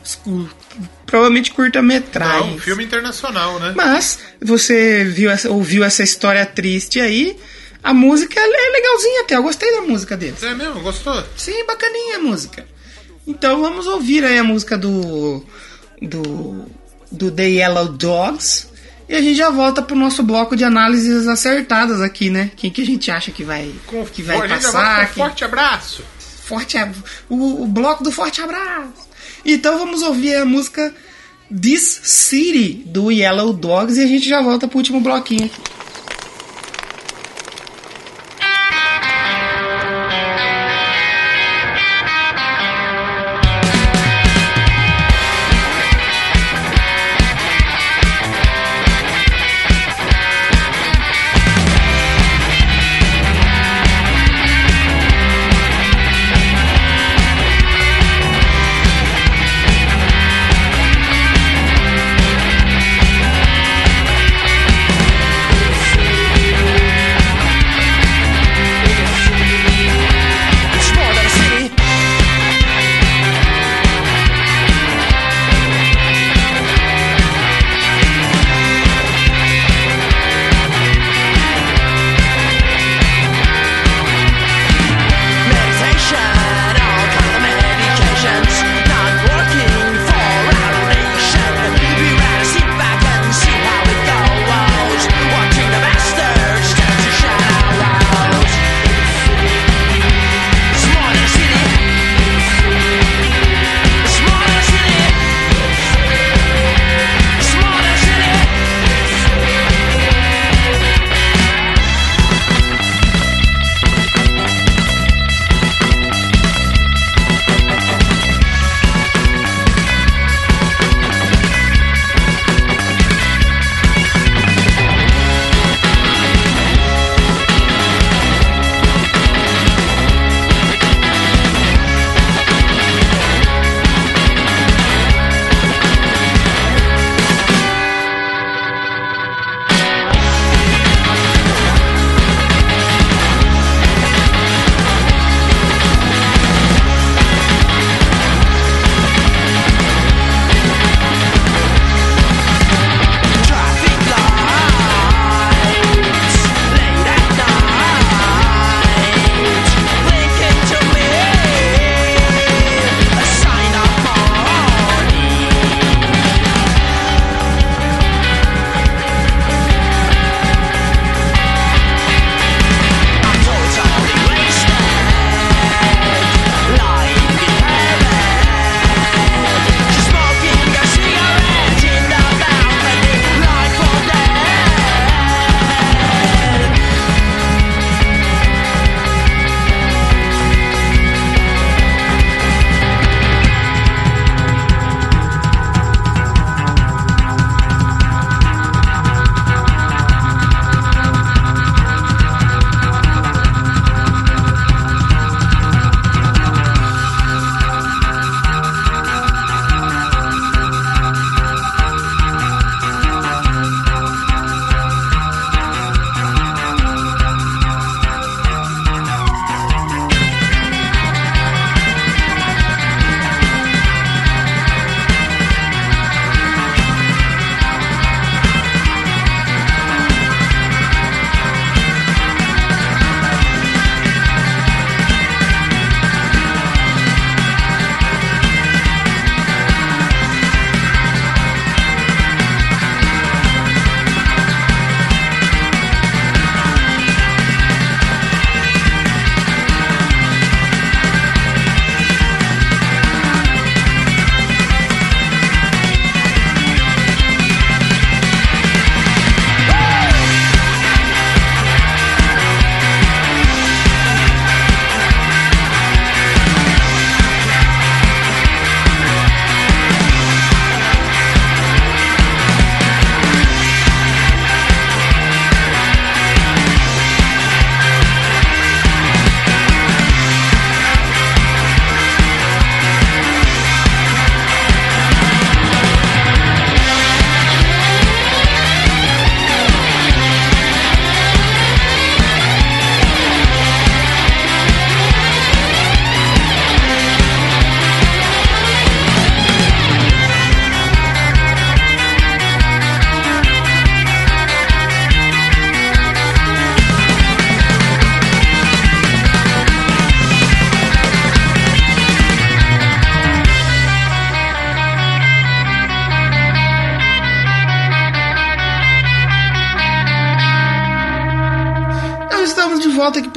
Provavelmente curta-metragem. Não, filme internacional, né? Mas você viu ouviu essa história triste aí. A música ela é legalzinha até. Eu gostei da música deles. É mesmo, gostou? Sim, bacaninha a música. Então vamos ouvir aí a música do. do. do The Yellow Dogs. E a gente já volta pro nosso bloco de análises acertadas aqui, né? Quem que a gente acha que vai, que vai passar? quem- forte abraço. Forte o, o bloco do forte abraço. Então vamos ouvir a música This City do Yellow Dogs e a gente já volta pro último bloquinho aqui.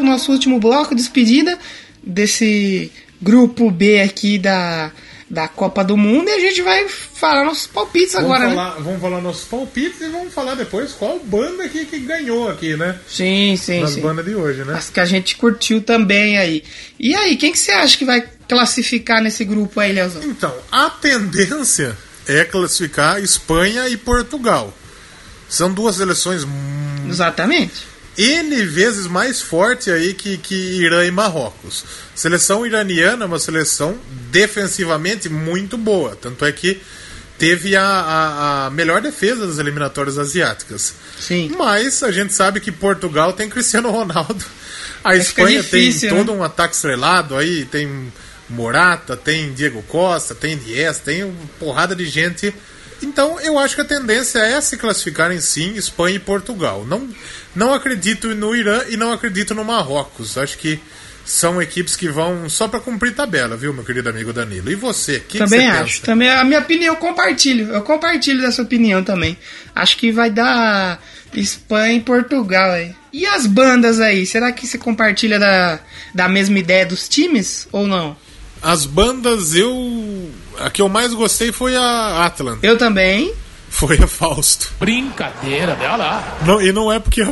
Aqui pro nosso último bloco, despedida desse grupo B aqui da, da Copa do Mundo e a gente vai falar nossos palpites Vamos agora, né? falar, vamos falar nossos palpites e vamos falar depois qual banda que, que ganhou aqui, né? Sim, sim, Nas bandas de hoje, né? As que a gente curtiu também aí. E aí, quem que você acha que vai classificar nesse grupo aí, Leozão? Então, a tendência é classificar Espanha e Portugal. São duas seleções Exatamente. N vezes mais forte aí que, que Irã e Marrocos. Seleção iraniana é uma seleção defensivamente muito boa. Tanto é que teve a, a, a melhor defesa das eliminatórias asiáticas. Sim. Mas a gente sabe que Portugal tem Cristiano Ronaldo. A fica Espanha difícil, tem né? todo um ataque estrelado aí, tem Morata, tem Diego Costa, tem Dias, tem porrada de gente. Então eu acho que a tendência é se classificarem sim Espanha e Portugal. Não, não acredito no Irã e não acredito no Marrocos. Acho que são equipes que vão só para cumprir tabela, viu, meu querido amigo Danilo? E você? Que, que também você acho. pensa? Também a minha opinião eu compartilho. Eu compartilho dessa opinião também. Acho que vai dar Espanha e Portugal aí. E as bandas aí? Será que você compartilha da, da mesma ideia dos times ou não? As bandas, eu. A que eu mais gostei foi a Atlant. Eu também. Foi a Fausto. Brincadeira, olha lá. Não, e não é porque é,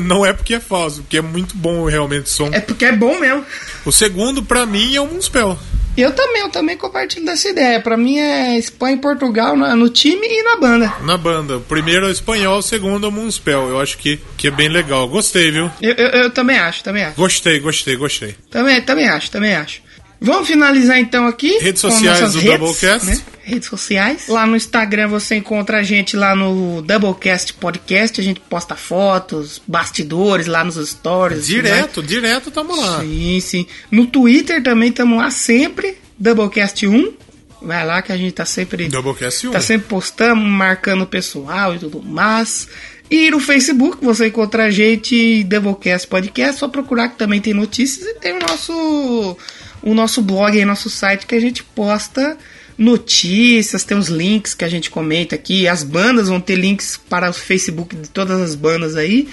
não é porque é falso, porque é muito bom realmente o som. É porque é bom mesmo. O segundo, pra mim, é o Muspel. Eu também, eu também compartilho dessa ideia. Pra mim é Espanha e Portugal na- no time e na banda. Na banda. O primeiro é o espanhol, o segundo é o Muspel. Eu acho que, que é bem legal. Gostei, viu? Eu, eu, eu também acho, também acho. Gostei, gostei, gostei. Também, também acho, também acho. Vamos finalizar então aqui. Redes com sociais do redes, Doublecast. né? Redes sociais. Lá no Instagram você encontra a gente lá no Doublecast Podcast. A gente posta fotos, bastidores lá nos stories. Direto, direto tamo lá. Sim, sim. No Twitter também estamos lá sempre. Doublecast 1. Vai lá que a gente tá sempre. Doublecast 1. Tá sempre postando, marcando o pessoal e tudo mais. E no Facebook você encontra a gente Doublecast Podcast, só procurar que também tem notícias e tem o nosso o nosso blog aí, nosso site que a gente posta notícias, tem os links que a gente comenta aqui, as bandas vão ter links para o Facebook de todas as bandas aí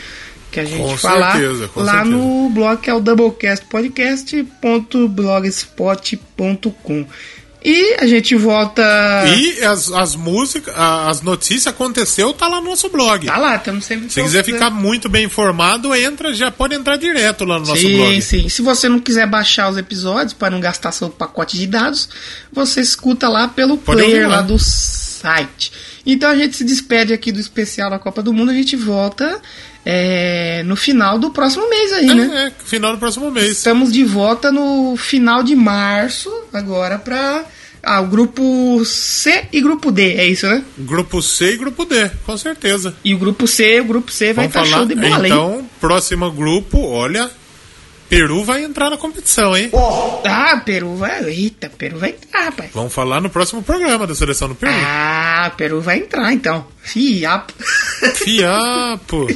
que a gente Com falar certeza, lá certeza. no blog que é o doublecastpodcast.blogspot.com. E a gente volta E as, as músicas, as notícias aconteceu, tá lá no nosso blog. Tá lá, estamos sempre. Se quiser ficar muito bem informado, entra, já pode entrar direto lá no nosso sim, blog. sim. Se você não quiser baixar os episódios para não gastar seu pacote de dados, você escuta lá pelo Pode player lá. lá do site. Então a gente se despede aqui do especial da Copa do Mundo. A gente volta é, no final do próximo mês aí, né? É, final do próximo mês. Estamos de volta no final de março, agora para ah, o grupo C e grupo D, é isso, né? Grupo C e grupo D, com certeza. E o grupo C, o grupo C vai estar falar. show de bola, hein? então, próximo grupo, olha. Peru vai entrar na competição, hein? Ah, Peru vai. Eita, Peru vai entrar, rapaz. Vamos falar no próximo programa da seleção do Peru. Ah, Peru vai entrar então. Fiapo. [LAUGHS] Fiapo.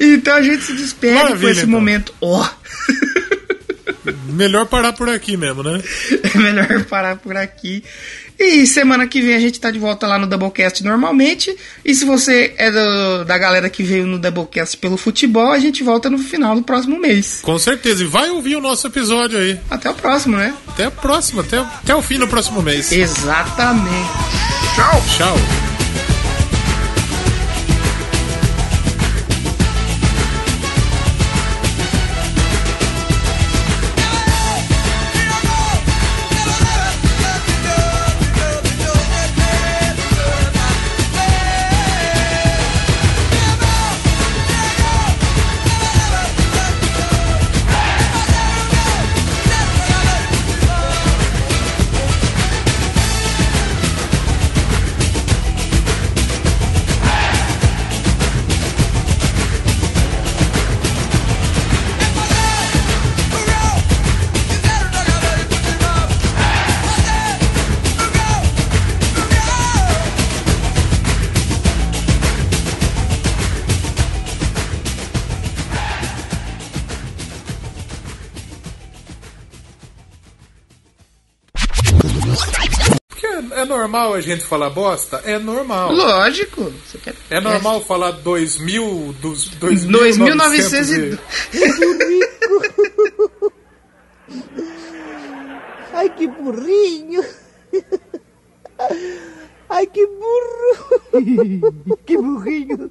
então a gente se despede com Maravilha, esse então. momento. Ó. [LAUGHS] Melhor parar por aqui mesmo, né? é melhor parar por aqui. E semana que vem a gente tá de volta lá no Doublecast normalmente. E se você é do- da galera que veio no Doublecast pelo futebol, a gente volta no final do próximo mês. Com certeza. E vai ouvir o nosso episódio aí. Até o próximo, né? Até a próxima, até, até o fim do próximo mês. Exatamente. Tchau. Tchau. Normal a gente falar bosta? É normal. Lógico. Você quer... É normal falar 2000, dos 2900 e... [LAUGHS] Ai, que burrinho. [LAUGHS] Ai, que burro. [LAUGHS] que burrinho.